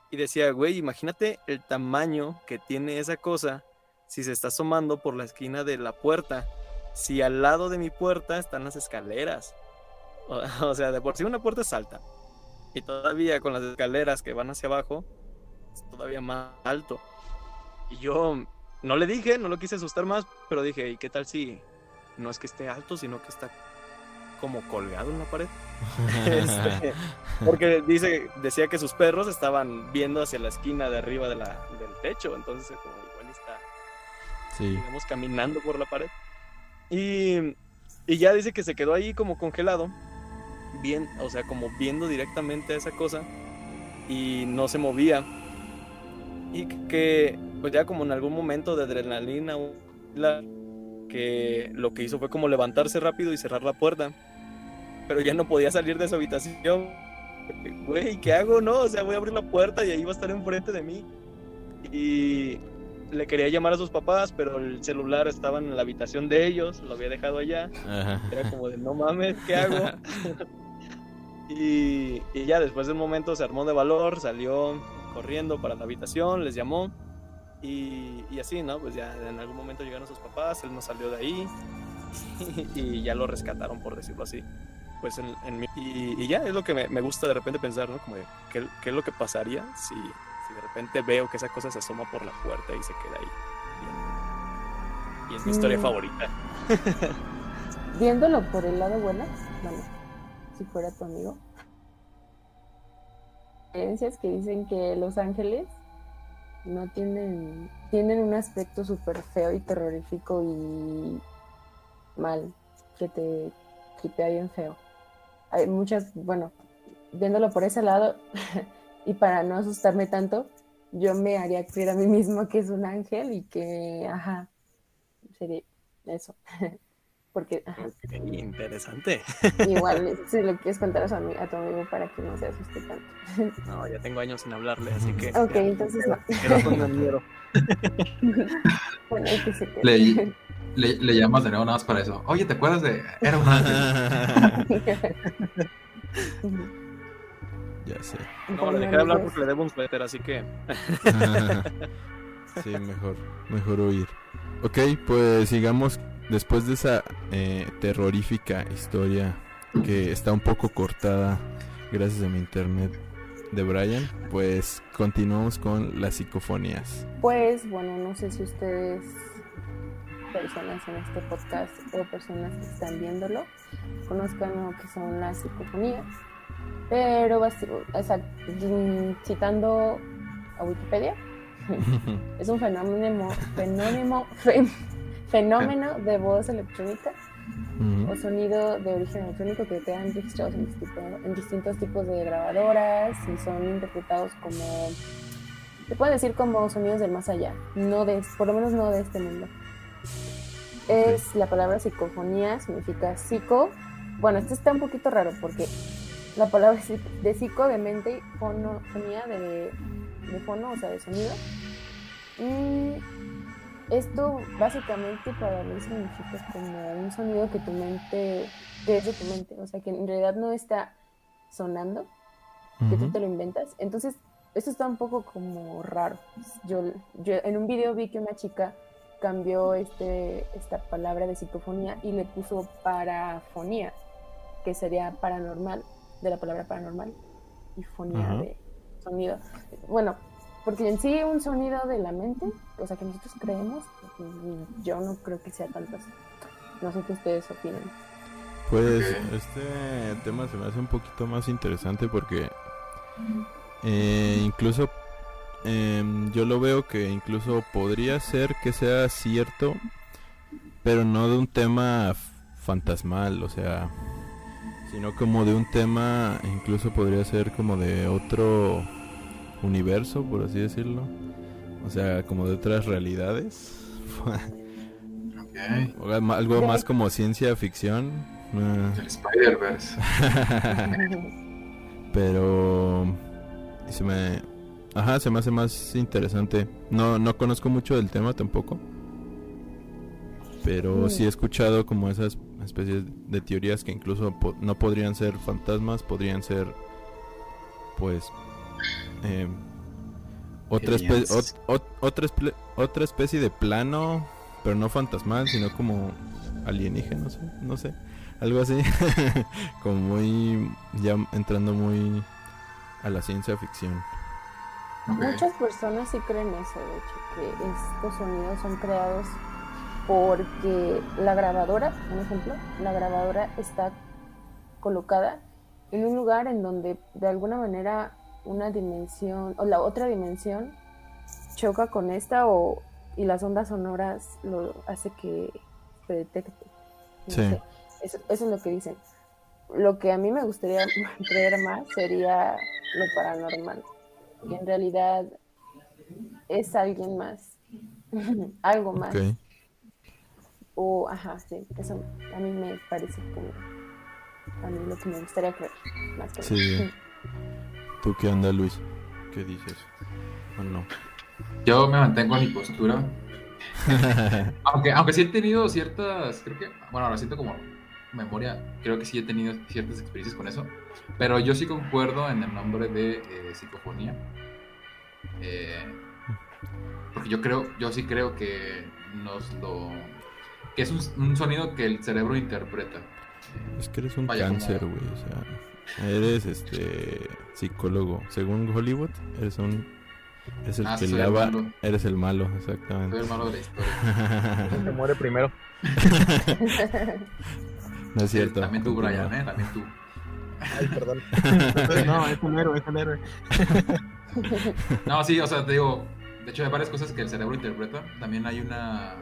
y decía, güey, imagínate el tamaño que tiene esa cosa si se está asomando por la esquina de la puerta. Si al lado de mi puerta están las escaleras. O, o sea, de por sí una puerta es alta. Y todavía con las escaleras que van hacia abajo, es todavía más alto. Y yo no le dije, no lo quise asustar más, pero dije, ¿y qué tal si no es que esté alto, sino que está como colgado en la pared? Este, porque dice, decía que sus perros estaban viendo hacia la esquina de arriba de la, del techo, entonces como igual está, Sí. digamos, caminando por la pared. Y, y ya dice que se quedó ahí como congelado, bien, o sea, como viendo directamente a esa cosa y no se movía. Y que, pues ya como en algún momento de adrenalina, la- que lo que hizo fue como levantarse rápido y cerrar la puerta. Pero ya no podía salir de su habitación. Güey, ¿qué hago? No, o sea, voy a abrir la puerta y ahí va a estar enfrente de mí. Y le quería llamar a sus papás, pero el celular estaba en la habitación de ellos, lo había dejado allá. Ajá. Era como de, no mames, ¿qué hago? y, y ya después de un momento se armó de valor, salió corriendo para la habitación, les llamó. Y, y así, ¿no? Pues ya en algún momento llegaron sus papás, él no salió de ahí. y ya lo rescataron, por decirlo así. Pues en, en mi- y, y ya es lo que me, me gusta de repente pensar, ¿no? Como de, ¿qué, qué es lo que pasaría si, si de repente veo que esa cosa se asoma por la puerta y se queda ahí? Y, y es mi historia Mm. favorita. Viéndolo por el lado bueno, bueno, si fuera tu amigo. Creencias que dicen que los ángeles no tienen, tienen un aspecto súper feo y terrorífico y mal, que te quipea bien feo. Hay muchas, bueno, viéndolo por ese lado, y para no asustarme tanto, yo me haría creer a mí mismo que es un ángel y que, ajá, sería eso. Porque, ajá, interesante. Igual, si lo quieres contar a, su ami- a tu amigo para que no se asuste tanto. No, ya tengo años sin hablarle, así que. Ok, ya, entonces no. con el miedo. Bueno, hay que se quede. Le, le, le llamas de nuevo nada más para eso. Oye, ¿te acuerdas de.? Era un ángel. ya sé. No, le dejé de hablar porque le debo un suéter, así que. sí, mejor, mejor huir. Ok, pues sigamos después de esa eh, terrorífica historia que está un poco cortada gracias a mi internet de Brian, pues continuamos con las psicofonías. Pues bueno, no sé si ustedes, personas en este podcast o personas que están viéndolo, conozcan lo que son las psicofonías. Pero o sea, mm, citando a Wikipedia, es un fenómeno, fenómeno, fe- fenómeno de voz electrónica o sonido de origen electrónico que quedan registrados en, distinto- en distintos tipos de grabadoras y son interpretados como, se puede decir como sonidos del más allá, no de, por lo menos no de este mundo. Es la palabra psicofonía, significa psico. Bueno, esto está un poquito raro porque la palabra de psico, de mente, y fono, fonía de, de fono, o sea, de sonido. Y esto básicamente para mí significa como un sonido que tu mente, que es de tu mente, o sea que en realidad no está sonando, que tú te lo inventas. Entonces, esto está un poco como raro. Yo, yo en un video vi que una chica cambió este, esta palabra de psicofonía y le puso parafonía, que sería paranormal, de la palabra paranormal, y fonía de sonido. Bueno, porque en sí un sonido de la mente, o sea que nosotros creemos, yo no creo que sea tanto así. No sé qué ustedes opinan. Pues este tema se me hace un poquito más interesante porque eh, incluso em, yo lo veo que incluso podría ser que sea cierto, pero no de un tema fantasmal, o sea, sino como de un tema, incluso podría ser como de otro universo, por así decirlo, o sea, como de otras realidades, Ok. O algo más como ciencia ficción. El Spider-Verse. Pero y se me ajá, se me hace más interesante. No no conozco mucho del tema tampoco. Pero Mm. sí he escuchado como esas especies de teorías que incluso po- no podrían ser fantasmas, podrían ser pues eh, otra, espe- ot- otra, espe- otra especie de plano, pero no fantasmal, sino como alienígena, no sé, no sé, algo así, como muy, ya entrando muy a la ciencia ficción. Muchas personas sí creen eso, de hecho, que estos sonidos son creados porque la grabadora, un ejemplo, la grabadora está colocada en un lugar en donde de alguna manera una dimensión o la otra dimensión choca con esta o y las ondas sonoras lo hace que se detecte. No Sí. sé, Eso, eso es lo que dicen. Lo que a mí me gustaría creer más sería lo paranormal, que en realidad es alguien más, algo más. Ok, O, ajá, sí, eso a mí me parece como a mí lo que me gustaría creer, más que Sí. ¿tú qué onda Luis? ¿Qué dices? ¿O no? Yo me mantengo en mi postura. Aunque, aunque sí he tenido ciertas, creo que, bueno, ahora siento como memoria, creo que sí he tenido ciertas experiencias con eso, pero yo sí concuerdo en el nombre de eh, psicofonía. Eh, porque yo creo, yo sí creo que nos lo, que es un, un sonido que el cerebro interpreta. Es que eres un Vaya, cáncer, güey, o sea, eres este psicólogo. Según Hollywood, eres un eres el Ah, que soy el lava, malo. eres el malo, Soy exactamente. el malo de la historia. Se muere primero. no es cierto. También tú. Brian, ¿eh? También tú. Ay, perdón. no, es un héroe, es un héroe. No, sí, o sea, te digo, de hecho hay varias cosas que el cerebro interpreta. También hay una...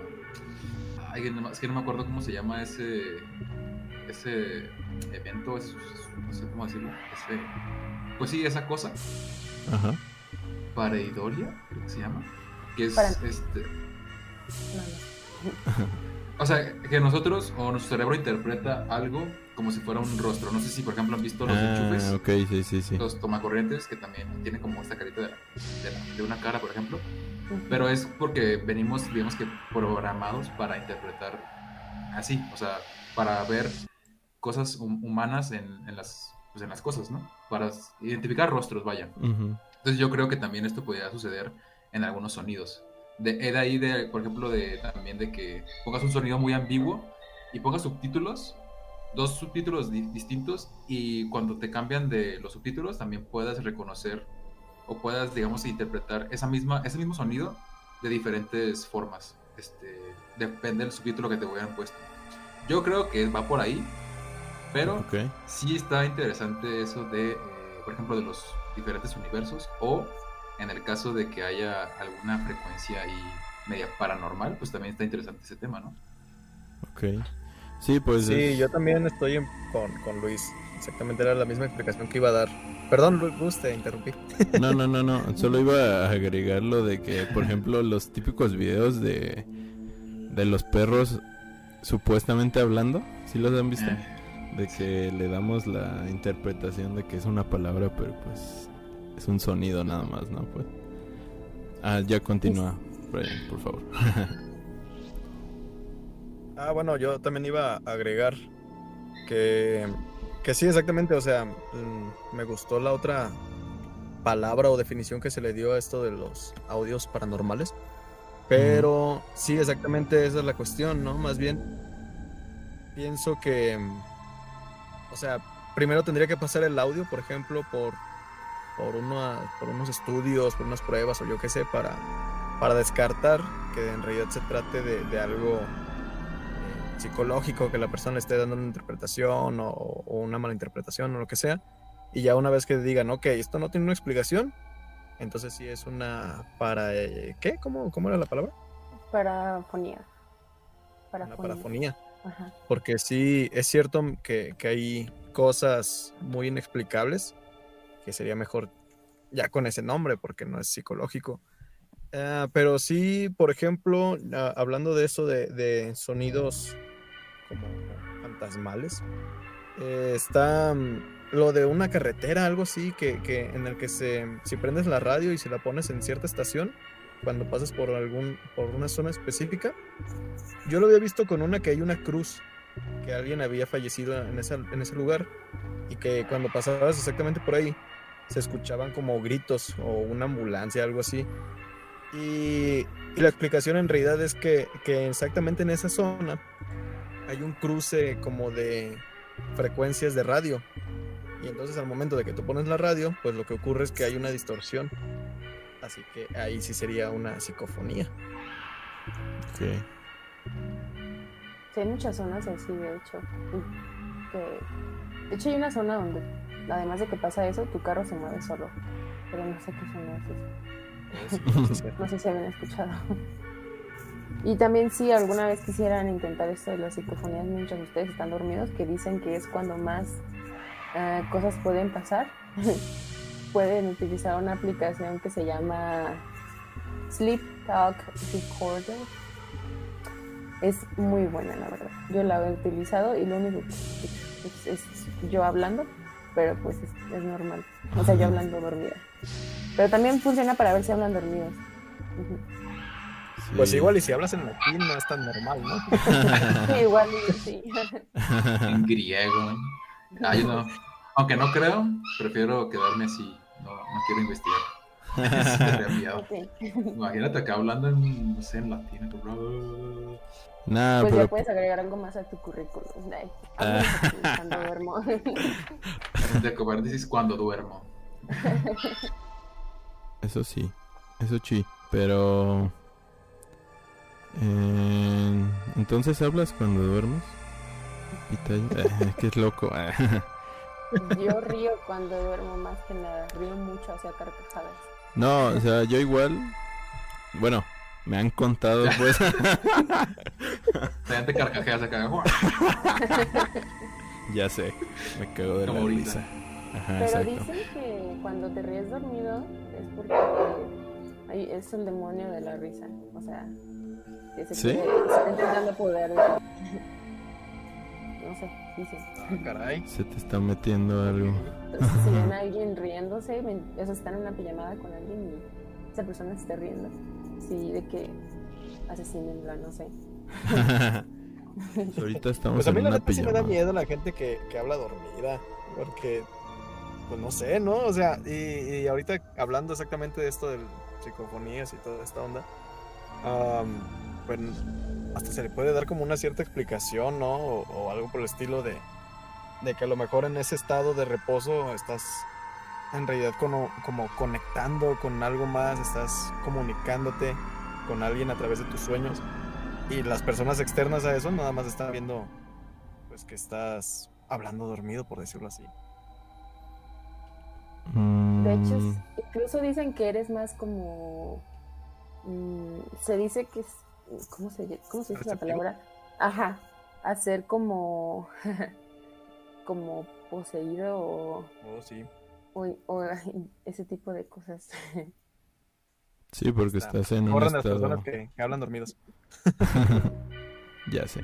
Ay, es que no me acuerdo cómo se llama ese... Ese evento, ese- no sé cómo decirlo. Ese... Pues sí, esa cosa. Ajá. Pareidolia, creo que se llama. Que es Para- este... No, no. O sea, que nosotros o nuestro cerebro interpreta algo como si fuera un rostro. No sé si, por ejemplo, han visto los Ah, enchufes. ok, sí, sí, sí. Los tomacorrientes que también tienen como esta carita de, la- de la- de una cara, por ejemplo. Pero es porque venimos, digamos que, programados para interpretar así, o sea, para ver cosas hum- humanas en, en las, pues, en las cosas, ¿no? Para identificar rostros, vaya. Ujú. Entonces yo creo que también esto podría suceder en algunos sonidos. De, he de ahí, de, por ejemplo, de, también de que pongas un sonido muy ambiguo y pongas subtítulos, dos subtítulos di- distintos y cuando te cambian de los subtítulos también puedas reconocer o puedas, digamos, interpretar esa misma, ese mismo sonido de diferentes formas. Este, depende del subtítulo que te hubieran puesto. Yo creo que va por ahí, pero Ok. sí está interesante eso de, eh, por ejemplo, de los diferentes universos o en el caso de que haya alguna frecuencia ahí media paranormal, pues también está interesante ese tema, ¿no? Ok. Sí, pues. Sí, es- yo también estoy en- con, con Luis. Exactamente era la misma explicación que iba a dar. Perdón, Lu- Gus, te interrumpí. No, no, no, no. Solo iba a agregar lo de que, por ejemplo, los típicos videos de, de los perros supuestamente hablando, ¿sí los han visto? Eh, De que le damos la interpretación de que es una palabra, pero pues es un sonido nada más, ¿no? Pues. Ah, ya continúa, Brian, por favor. Ah, bueno, yo también iba a agregar que, que sí, exactamente, o sea, mm, me gustó la otra palabra o definición que se le dio a esto de los audios paranormales, pero sí, exactamente esa es la cuestión, ¿no? Más bien, pienso que, mm, o sea, primero tendría que pasar el audio, por ejemplo, por, por, una- por unos estudios, por unas pruebas o yo qué sé, para, para descartar que en realidad se trate de, de algo psicológico, que la persona esté dando una interpretación o, o una mala interpretación o lo que sea. Y ya una vez que digan, ok, esto no tiene una explicación, entonces sí es una para... eh, ¿Qué? ¿Cómo, ¿Cómo era la palabra? Parafonía. Una Parafonía. parafonía. Ajá. Porque sí, es cierto que, que hay cosas muy inexplicables, que sería mejor ya con ese nombre, porque no es psicológico. Ah, pero sí, por ejemplo, ah, hablando de eso de, de sonidos como fantasmales, eh, está mm, lo de una carretera, algo así, que, que en el que se, si prendes la radio y si la pones en cierta estación, cuando pasas por algún, por una zona específica, yo lo había visto con una que hay una cruz, que alguien había fallecido en, esa, en ese lugar, y que cuando pasabas exactamente por ahí, se escuchaban como gritos o una ambulancia, algo así. Y, y la explicación en realidad es que, que exactamente en esa zona hay un cruce como de frecuencias de radio. Y entonces al momento de que tú pones la radio, pues lo que ocurre es que hay una distorsión. Así que ahí sí sería una psicofonía. Ok. Sí, hay muchas zonas así, de hecho. que- de hecho, hay una zona donde, además de que pasa eso, tu carro se mueve solo. Pero no sé qué zona es esa. No sé si habían escuchado. Y también si alguna vez quisieran intentar esto de las psicofonías mientras ustedes están dormidos, que dicen que es cuando más eh, cosas pueden pasar, pueden utilizar una aplicación que se llama Sleep Talk Recorder. Es muy buena, la verdad. Yo la he utilizado y lo único que es, es yo hablando, pero pues es, es normal. O sea, yo hablando dormida. Pero también funciona para ver si hablan dormidos. Pues igual y si hablas en latín no es tan normal, ¿no? Sí, igual y sí. En griego. Ah, yo no. Aunque no creo, prefiero quedarme así. No, no quiero investigar. Imagínate acá hablando en, no sé, en latín. Nah, Pues ya puedes agregar algo más a tu currículum. Ay, Ah. cuando duermo. De paréntesis cuando duermo. Eso sí, eso sí, pero... eh, Entonces hablas cuando duermes? Eh, que es loco. Yo río cuando duermo más que nada. Río mucho hacia carcajadas. No, o sea, yo igual... Bueno, me han contado pues... La gente carcajea se caga. ya sé, me cago de Como la ahorita. risa. Ajá, Pero exacto. dicen que cuando te ríes dormido es porque es el demonio de la risa. O sea, que se ¿Sí? quiere- está intentando poder. No sé, dicen. Ah, caray. Se te está metiendo algo. Entonces, si ven a alguien riéndose, o sea, están en una pijamada con alguien y esa persona se está riendo, sí, de que asesinenla, no sé. Ahorita estamos Pues a en mí la neta sí me da miedo la gente que, que habla dormida. Porque, pues no sé, ¿no? O sea, y, y ahorita hablando exactamente de esto de psicofonías y toda esta onda, am, pues hasta se le puede dar como una cierta explicación, ¿no? O, o algo por el estilo de, de que a lo mejor en ese estado de reposo estás en realidad como, como conectando con algo más, estás comunicándote con alguien a través de tus sueños. Y las personas externas a eso nada más están viendo pues que estás hablando dormido, por decirlo así. De hecho, Mm, incluso dicen que eres más como. mm, se dice que es. ¿Cómo se, cómo se dice la palabra? Ajá. Hacer como. como poseído o, Oh, sí. o- o ese tipo de cosas. Sí, porque Está- estás en un Corren las estado... personas que, que hablan dormidos. ya sé.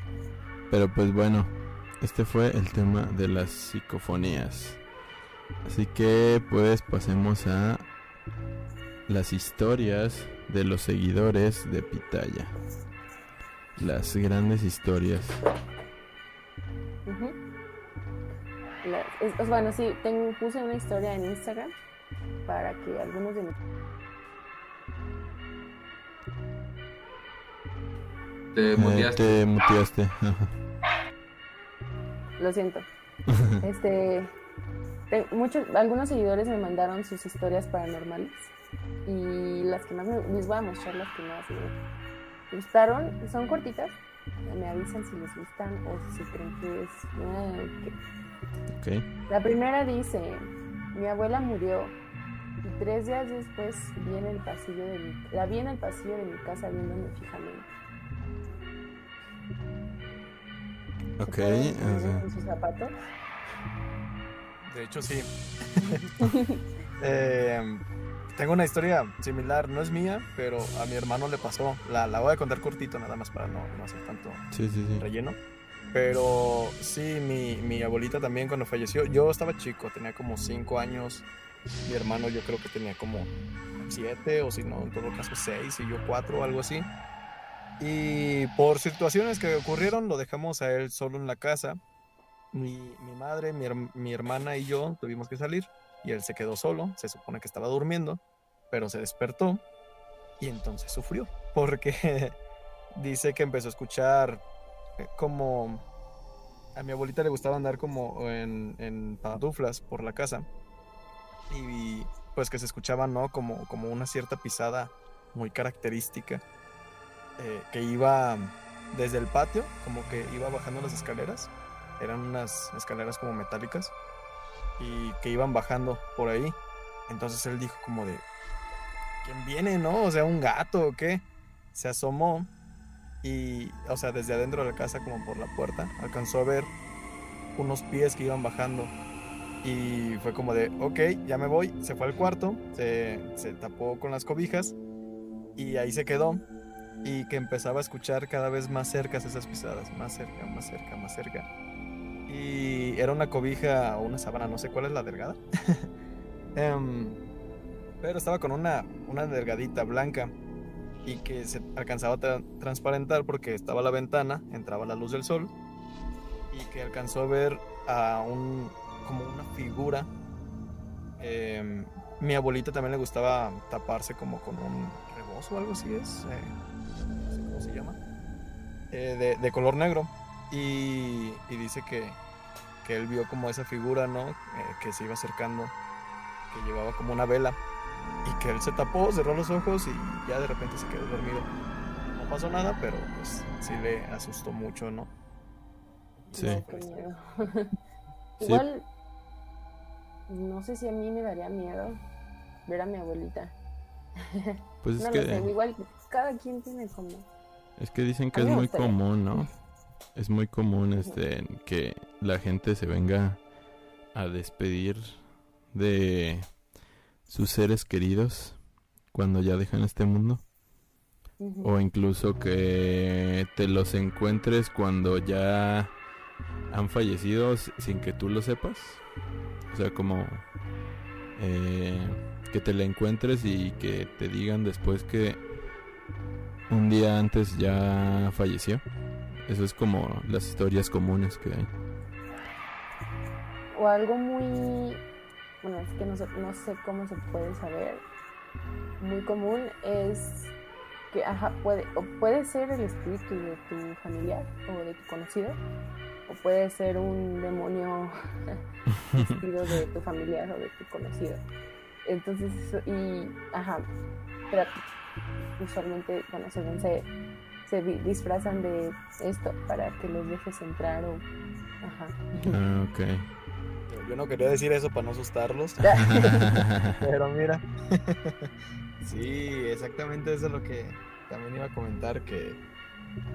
Pero pues bueno, este fue el tema de las psicofonías. Así que pues pasemos a las historias de los seguidores de Pitaya. Las grandes historias. Es- es- bueno, sí, tengo, puse una historia en Instagram para que algunos de mis... Te Eh, muteaste. te muteaste. Lo siento. Este, te- muchos, algunos seguidores me mandaron sus historias paranormales y las que más me, les voy a mostrar las que más me gustaron. Son cortitas. Me avisan si les gustan o si creen que es. ah, ok. ok. La primera dice: Mi abuela murió y tres días después vi en el pasillo de mi, la vi en el pasillo de mi casa viéndome fijamente. ¿Se Ok. sus zapatos? De hecho, sí. Eh, tengo una historia similar, no es mía, pero a mi hermano le pasó. La, la voy a contar cortito nada más para no, no hacer tanto sí, sí, sí. relleno. Pero sí, mi, mi abuelita también cuando falleció, yo estaba chico, tenía como 5 años. Mi hermano yo creo que tenía como 7 o si no, en todo caso 6 y yo 4 o algo así. Y por situaciones que ocurrieron lo dejamos a él solo en la casa. Mi, mi madre, mi, mi hermana y yo tuvimos que salir y él se quedó solo, se supone que estaba durmiendo, pero se despertó y entonces sufrió porque dice que empezó a escuchar eh, como a mi abuelita le gustaba andar como en, en pantuflas por la casa y pues que se escuchaba no como, como una cierta pisada muy característica eh, que iba desde el patio como que iba bajando las escaleras eran unas escaleras como metálicas y que iban bajando por ahí entonces él dijo como de ¿quién viene no? o sea un gato o qué se asomó y, o sea, desde adentro de la casa, como por la puerta, alcanzó a ver unos pies que iban bajando. Y fue como de, ok, ya me voy. Se fue al cuarto, se, se tapó con las cobijas y ahí se quedó. Y que empezaba a escuchar cada vez más cerca esas pisadas, más cerca, más cerca, más cerca. Y era una cobija o una sábana, no sé cuál es la delgada. Em, pero estaba con una, una delgadita blanca y que se alcanzaba a tra- transparentar porque estaba la ventana, entraba la luz del sol y que alcanzó a ver a un como una figura. Em, mi abuelita también le gustaba taparse como con un rebozo o algo así es, eh, no sé cómo se llama, eh, de, de color negro y, y dice que, que él vio como esa figura, ¿no? Eh, que se iba acercando, que llevaba como una vela y que él se tapó, cerró los ojos y ya de repente se quedó dormido. No pasó nada, pero pues sí le asustó mucho, ¿no? Sí. No, miedo. Sí. Igual, no sé si a mí me daría miedo ver a mi abuelita. Pues es no que, lo sé, igual cada quien tiene como... es que dicen que es muy gustaría. común, ¿no? Es muy común este que la gente se venga a despedir de sus seres queridos cuando ya dejan este mundo. O incluso que te los encuentres cuando ya han fallecido sin que tú lo sepas. O sea, como eh, que te la encuentres y que te digan después que un día antes ya falleció. Eso es como las historias comunes que hay. O algo muy... Bueno, es que no sé, no sé cómo se puede saber. Muy común es que ajá, puede, o puede ser el espíritu de tu familiar o de tu conocido, o puede ser un demonio vestido de tu familiar o de tu conocido. Entonces, y, ajá, pero usualmente, bueno, según se, se di- disfrazan de esto para que los dejes entrar o, ajá. Ah, ok. Yo- Yo no quería decir eso para no asustarlos, pero mira. sí, exactamente eso es lo que también iba a comentar, que,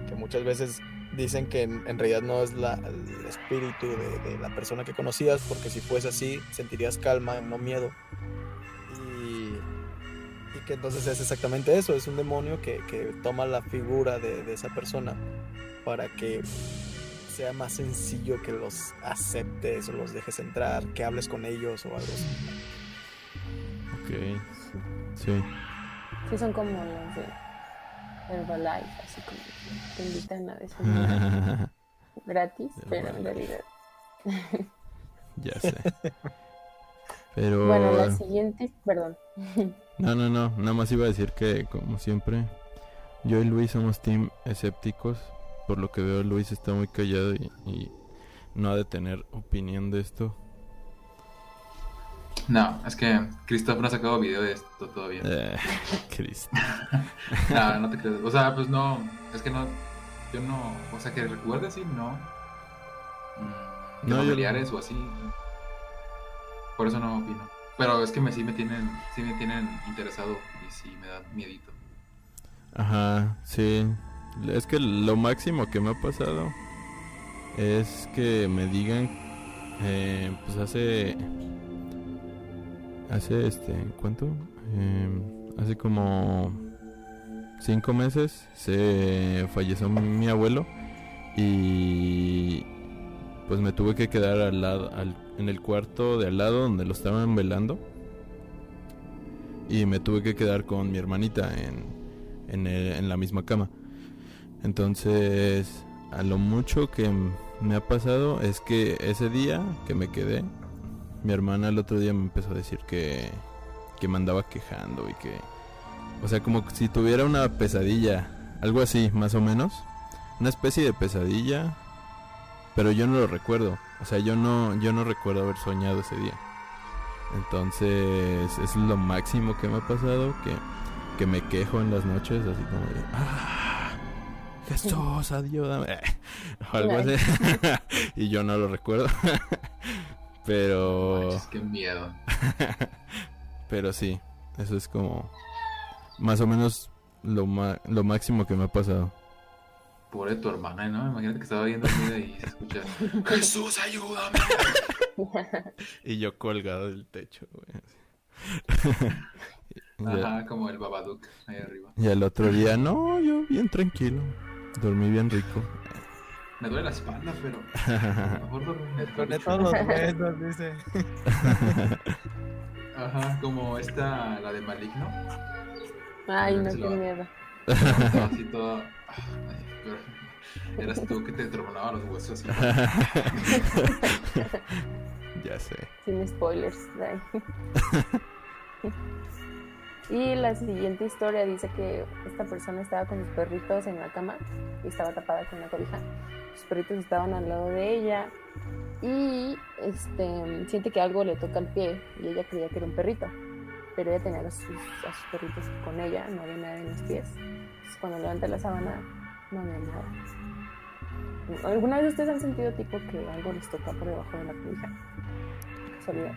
que muchas veces dicen que en, en realidad no es la, el espíritu de, de la persona que conocías, porque si fuese así sentirías calma, no miedo. Que entonces es exactamente eso, es un demonio que, que toma la figura de, de esa persona para que sea más sencillo que los aceptes o los dejes entrar, que hables con ellos o algo así. ok. Sí. Sí, son como los de Herbalife, así como te invitan a desayunar gratis, pero en realidad. ya sé. Pero... Bueno, la siguiente, perdón. No, no, no. Nada más iba a decir que, como siempre, yo y Luis somos team escépticos. Por lo que veo, Luis está muy callado y, y no ha de tener opinión de esto. No, es que Christoph no ha sacado video de esto todavía. Eh. No, no te creas. O sea, pues no, es que no, yo no, o sea, que recuerde así, no. De No, yo- familiares o así. Por eso no opino. Pero es que me, sí me tienen, sí me tienen interesado y sí me da miedito. Ajá, sí. Es que lo máximo que me ha pasado es que me digan, eh, pues hace, hace este, ¿cuánto? Em, hace como cinco meses se falleció mi, abuelo y pues me tuve que quedar al lado, al- en el cuarto de al lado donde lo estaban velando. Y me tuve que quedar con mi hermanita en, en, la misma cama. Entonces, a lo mucho que me ha pasado es que ese día que me quedé, mi hermana el otro día me empezó a decir que, que me andaba quejando y que... O sea, como si tuviera una pesadilla, algo así, más o menos. Una especie de pesadilla, pero yo no lo recuerdo. O sea, yo no, yo no recuerdo haber soñado ese día. Entonces, es lo máximo que me ha pasado, que, que me quejo en las noches, así como de... ¡Ah! Jesús, ayúdame. O algo así. y yo no lo recuerdo. pero... Manches, qué miedo. Pero sí, eso es como más o menos lo, ma- lo máximo que me ha pasado. Pobre tu hermana, ¿no? Imagínate que estaba viendo vida y se escucha. Jesús, ayúdame. Y yo colgado del techo, güey. ya, Ajá, como el Babadook ahí arriba. y al otro día, no, yo bien tranquilo. Dormí bien rico. Me duele la espalda, pero mejor dormí mejor. Con todos los huesos, dice. Ajá, como esta, la de Maligno. Ay, no, qué miedo. Estaba así. Ay, pero eras tú que te tronaba los huesos. así. ya sé. Sin spoilers. y la siguiente historia dice que esta persona estaba con sus perritos en la cama y estaba tapada con una cobija. Sus perritos estaban al lado de ella y este siente que algo le toca el pie y ella creía que era un perrito. Pero ella tenía a sus, a sus perritos con ella, no había nada en los pies. Cuando levanta la sábana, no había nada. ¿Alguna vez ustedes han sentido tipo que algo les toca por debajo de la cobija? Casualidad.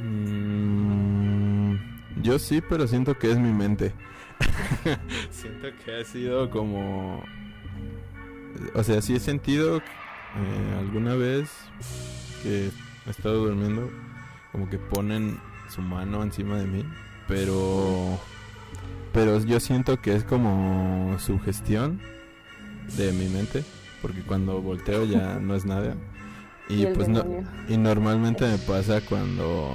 Mm, yo sí, pero siento que es mi mente. siento que ha sido como... O sea, sí he sentido eh, alguna vez que he estado durmiendo, como que ponen su mano encima de mí, pero... Pero yo siento que es como sugestión de mi mente, porque cuando volteo ya no es nada. Y, pues no, y normalmente me pasa cuando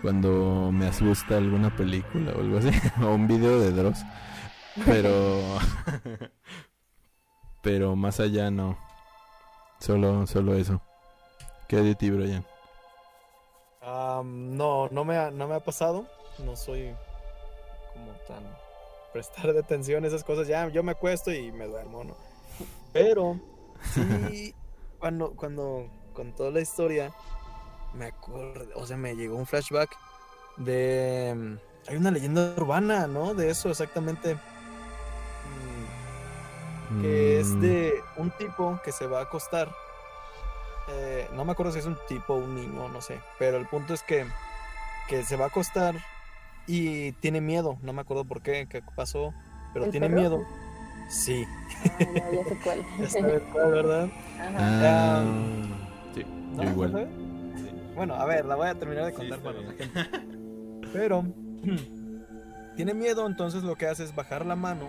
cuando me asusta alguna película o algo así o un video de Dross. Pero pero más allá no. Solo solo eso. ¿Qué de ti, Brian? No, no me, ha, no me ha pasado. No soy como tan prestar de atención a esas cosas. Ya, yo me acuesto y me duermo, ¿no? Pero sí, cuando, cuando contó la historia, me acuerdo, o sea, me llegó un flashback de... Hay una leyenda urbana, ¿no? De eso exactamente. mm, que es Mm, de un tipo que se va a acostar. Eh, no me acuerdo si es un tipo o un niño, no sé. Pero el punto es que, que se va a acostar y tiene miedo. No me acuerdo por qué, qué pasó. Pero ¿El tiene perro? miedo. Sí, Ah, no, ya sé cuál. ya sabes cuál, ¿verdad? Ajá. ah, sí, igual. Bueno, a ver, la voy a terminar de contar para la gente. Pero tiene miedo, entonces lo que hace es bajar la mano,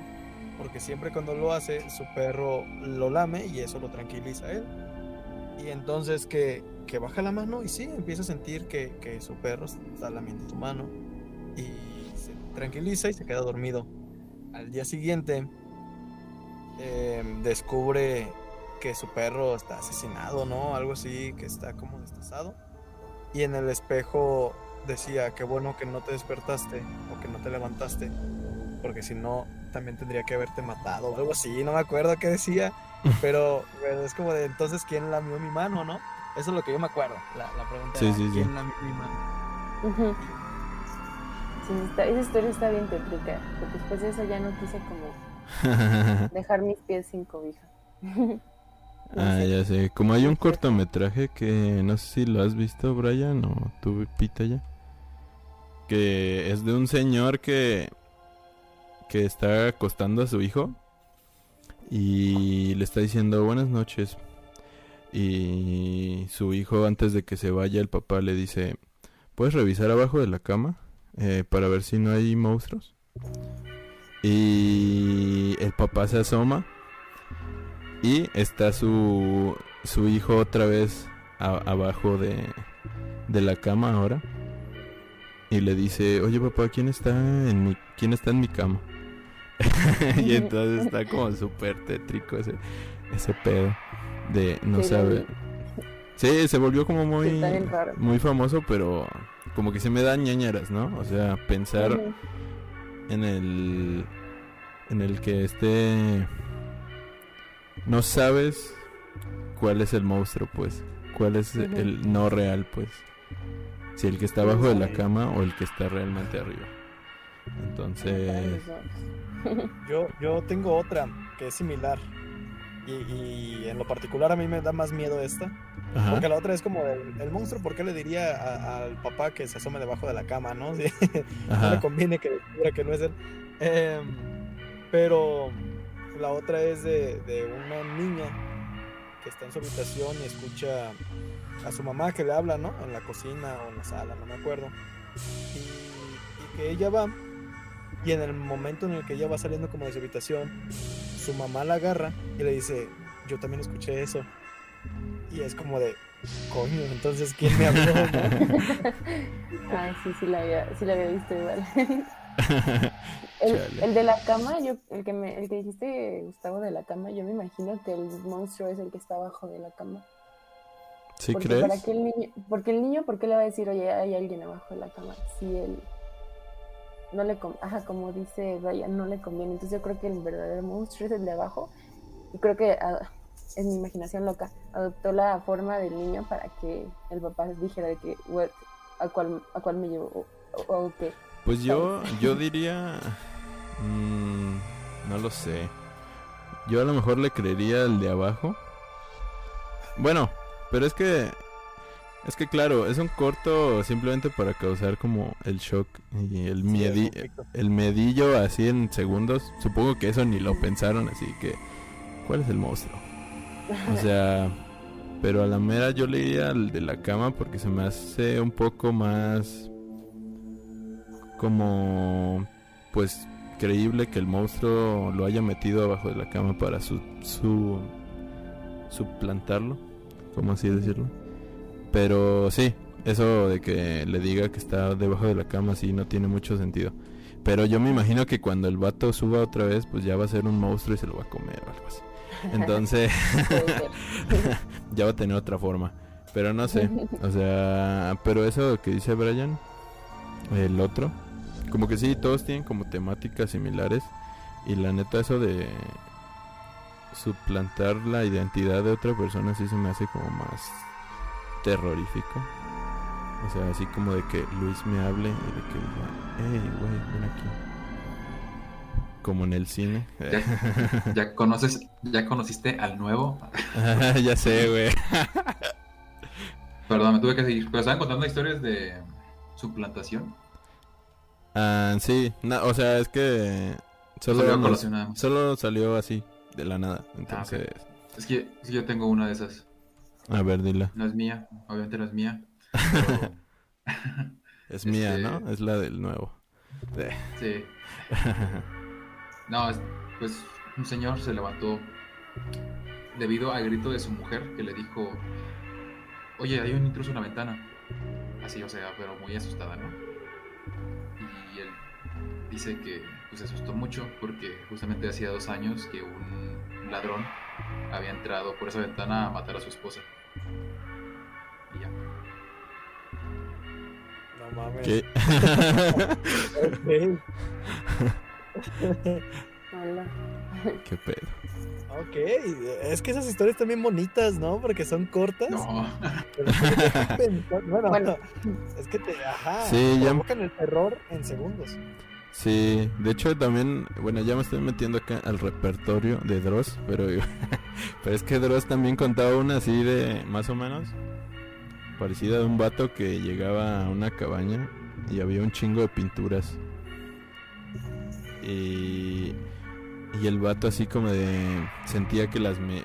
porque siempre cuando lo hace, su perro lo lame y eso lo tranquiliza a él. Y entonces que, que baja la mano y sí, empieza a sentir que, que su perro está lamiendo su mano y se tranquiliza y se queda dormido. Al día siguiente eh, descubre que su perro está asesinado, ¿no? Algo así, que está como destazado. Y en el espejo decía, qué bueno que no te despertaste o que no te levantaste, porque si no, también tendría que haberte matado, algo así, no me acuerdo qué decía, pero, pero es como de, entonces, ¿quién lamió mi mano, no? Eso es lo que yo me acuerdo, la, la pregunta Sí, era, sí, sí. ¿quién lamió mi mano? Sí, está- esa historia está bien tétrica, porque después de eso ya no quise como dejar mis pies sin cobija. Ah, ya sé. Como hay un cortometraje que no sé si lo has visto, Brian, o tú, Pita, ya. Que es de un señor que que está acostando a su hijo y le está diciendo buenas noches. Y su hijo, antes de que se vaya, el papá le dice, ¿puedes revisar abajo de la cama eh, para ver si no hay monstruos? Y el papá se asoma y está su su hijo otra vez abajo de, de la cama ahora. Y le dice, oye papá, ¿quién está en mi, quién está en mi cama? y entonces está como súper tétrico ese, ese pedo de no Sí, sabe. del- Sí, se volvió como muy, muy famoso, pero como que se me dan ñañaras, ¿no? O sea, pensar en el en el que esté no sabes cuál es el monstruo pues. Cuál es el no real pues. Si el que está abajo de la cama o el que está realmente arriba. Entonces Yo, yo tengo otra que es similar. Y, y en lo particular a mí me da más miedo esta. ajá, Porque la otra es como el, el monstruo, ¿por qué le diría a- al papá que se asome debajo de la cama, no? Sí, no le conviene que descubra que no es él. Em, pero la otra es de, de una niña que está en su habitación y escucha a su mamá que le habla, ¿no? En la cocina o en la sala, no me acuerdo. Y, y que ella va y en el momento en el que ella va saliendo como de su habitación, su mamá la agarra y le dice, yo también escuché eso. Y es como de, coño, entonces ¿quién me habló? no?" Ah, sí, sí la había, sí la había visto igual. El, de la cama, yo, el que me, el que dijiste, Gustavo, de la cama, yo me imagino que el monstruo es el que está abajo de la cama. ¿sí porque crees? para el niño, porque el niño, ¿por qué le va a decir, oye, hay alguien abajo de la cama? Si él no le, ajá, como dice Ryan, no le conviene. Entonces yo creo que el verdadero monstruo es el de abajo. Y creo que ah, en mi imaginación loca adoptó la forma del niño para que el papá dijera de que, "What, ¿a cuál, a cuál me llevo? O, o- o qué. Pues yo, yo diría, mm, no lo sé. Yo a lo mejor le creería al de abajo. Bueno, pero es que, es que claro, es un corto simplemente para causar como el shock y el miedi- el medillo así en segundos. Supongo que eso ni lo pensaron, así que, ¿cuál es el monstruo? O sea, pero a la mera yo le iría al de la cama porque se me hace un poco más como pues creíble que el monstruo lo haya metido abajo de la cama para su, su suplantarlo, como así decirlo. Pero sí, eso de que le diga que está debajo de la cama sí no tiene mucho sentido. Pero yo me imagino que cuando el vato suba otra vez, pues ya va a ser un monstruo y se lo va a comer o algo así. Entonces, ya va a tener otra forma. Pero no sé, o sea, pero eso que dice Brian, el otro, como que sí, todos tienen como temáticas similares. Y la neta, eso de suplantar la identidad de otra persona sí se me hace como más terrorífico. O sea, así como de que Luis me hable y de que diga, hey, güey, ven aquí. Como en el cine. ¿Ya, ya conoces, ya conociste al nuevo? ya sé, güey. Perdón, me tuve que seguir. Pero estaban contando historias de suplantación. Ah, sí, o sea, es que solo, Salió nos- solo salió así, de la nada. Ah, Entonces, es que yo tengo una de esas. A ver, dila. No es mía, obviamente no es mía. pero- Es mía, Este- ¿no? Es la del nuevo. Sí. No, es- pues un señor se levantó debido al grito de su mujer que le dijo, oye, hay un intruso en la ventana. Así, o sea, pero muy asustada, ¿no? Y él dice que pues, se asustó mucho porque justamente hacía dos años que un ladrón había entrado por esa ventana a matar a su esposa. Mames. ¿Qué? Ok. Hola. ¿Qué pedo? Ok, es que esas historias están bien bonitas, ¿no? Porque son cortas. No. pero bueno, Bueno. es que te, ajá, Sí, ya- provocan el terror en segundos. Sí, de hecho también, bueno, ya me estoy metiendo acá al repertorio de Dross, pero, pero es que Dross también contaba una así de, más o menos, parecida de un vato que llegaba a una cabaña y había un chingo de pinturas. Y, el vato así como de, sentía que las me,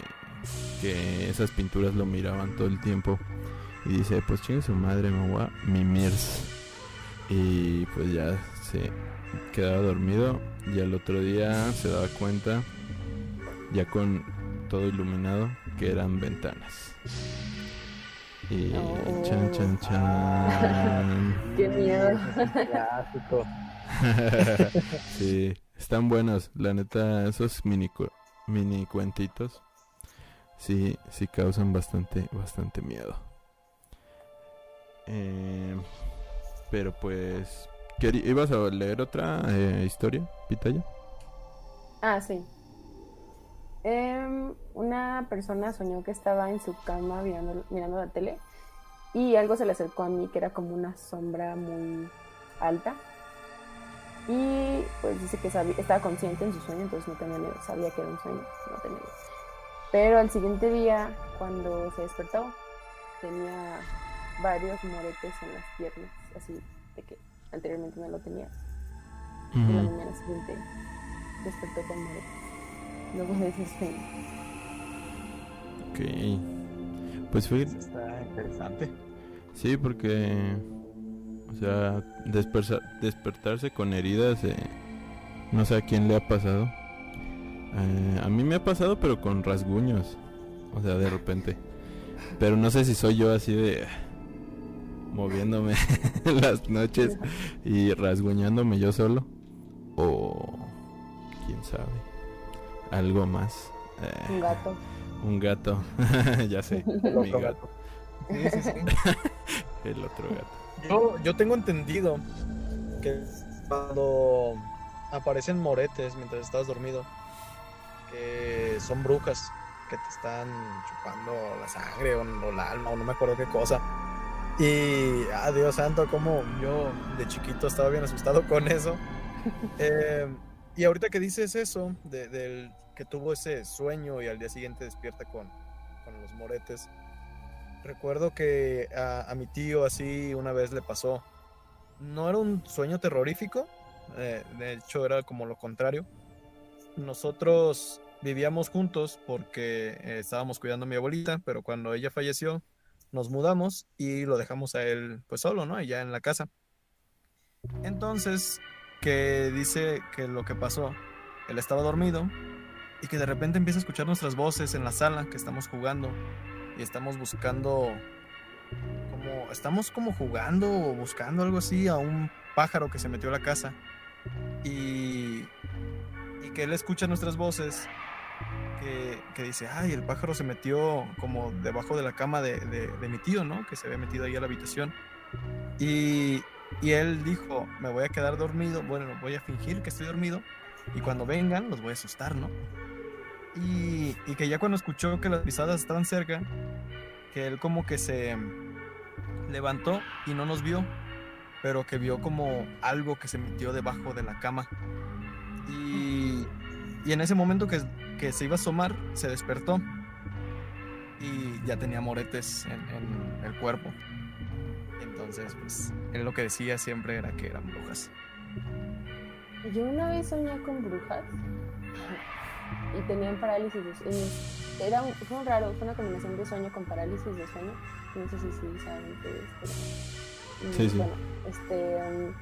que esas pinturas lo miraban todo el tiempo. Y dice, pues chingue su madre, me voy a mimirse. Y pues ya se quedaba dormido y al otro día se daba cuenta, ya con todo iluminado, que eran ventanas. Y Oh. chan chan chan. Qué miedo. Clásico. sí, están buenos, la neta, esos mini cu- mini cuentitos sí sí causan bastante bastante miedo. Eh, pero pues ¿queri- ¿ibas a leer otra eh, historia, Pitaya? Ah, sí. Em, una persona soñó que estaba en su cama mirando, mirando la tele y algo se le acercó a mí que era como una sombra muy alta. Y pues dice que sabía- estaba consciente en su sueño, entonces no tenía miedo, sabía que era un sueño, no tenía miedo. Pero al siguiente día, cuando se despertó, tenía varios moretes en las piernas, así de que anteriormente no lo tenía. Y la mañana siguiente despertó con moretes. Luego de ese sueño. Ok. Pues fue Está interesante. Sí, porque, o sea, despersa- despertarse con heridas, eh, no sé a quién le ha pasado. Eh, a mí me ha pasado, pero con rasguños, o sea, de repente. Pero no sé si soy yo así de moviéndome las noches y rasguñándome yo solo, o quién sabe, algo más. Eh, Un gato. Un gato, ya sé, El otro gato, gato. Sí, sí, sí. el otro gato. Yo, yo tengo entendido que cuando aparecen moretes mientras estás dormido, que son brujas que te están chupando la sangre o, o el alma o no me acuerdo qué cosa. Y, ah, Dios santo, como yo de chiquito estaba bien asustado con eso. Eh, y ahorita que dices eso, de- del que tuvo ese sueño y al día siguiente despierta con, con los moretes, recuerdo que a, a mi tío así una vez le pasó. No era un sueño terrorífico, eh, de hecho era como lo contrario. Nosotros vivíamos juntos porque eh, estábamos cuidando a mi abuelita, pero cuando ella falleció nos mudamos y lo dejamos a él pues solo, ¿no? Allá en la casa. Entonces, que dice que lo que pasó, él estaba dormido y que de repente empieza a escuchar nuestras voces en la sala que estamos jugando y estamos buscando como estamos como jugando o buscando algo así a un pájaro que se metió a la casa y, y que él escucha nuestras voces que, dice, ay, el pájaro se metió como debajo de la cama de, de- de mi tío, ¿no? Que se había metido ahí a la habitación. Y, y él dijo, me voy a quedar dormido, bueno, voy a fingir que estoy dormido y cuando vengan los voy a asustar, ¿no? Y, y que ya cuando escuchó que las pisadas estaban cerca, que él como que se levantó y no nos vio, pero que vio como algo que se metió debajo de la cama. Y, y en ese momento que, que se iba a asomar, se despertó y ya tenía moretes en, el cuerpo. Entonces, pues, él lo que decía siempre era que eran brujas. Yo una vez soñé con brujas y tenían parálisis de sueño. Era un, fue un raro, fue una combinación de sueño con parálisis de sueño. No sé si sí saben qué es, pero. Sí, sí. Bueno, este. um,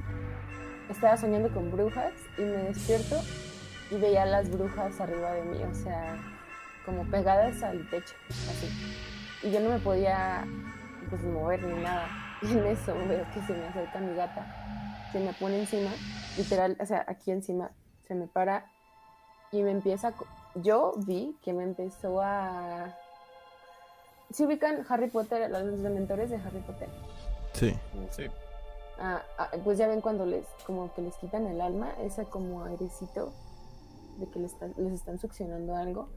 estaba soñando con brujas y me despierto y veía a las brujas arriba de mí, o sea, como pegadas al techo, así. Y yo no me podía pues mover ni nada. Y en eso veo que se me acerca mi gata, se me pone encima, literal, o sea, aquí encima, se me para y me empieza Yo vi que me empezó a... ¿Se ubican Harry Potter, los dementores de Harry Potter? Sí. Sí. Ah, ah, pues ya ven cuando les como que les quitan el alma, ese como airecito de que les, están- les están succionando algo.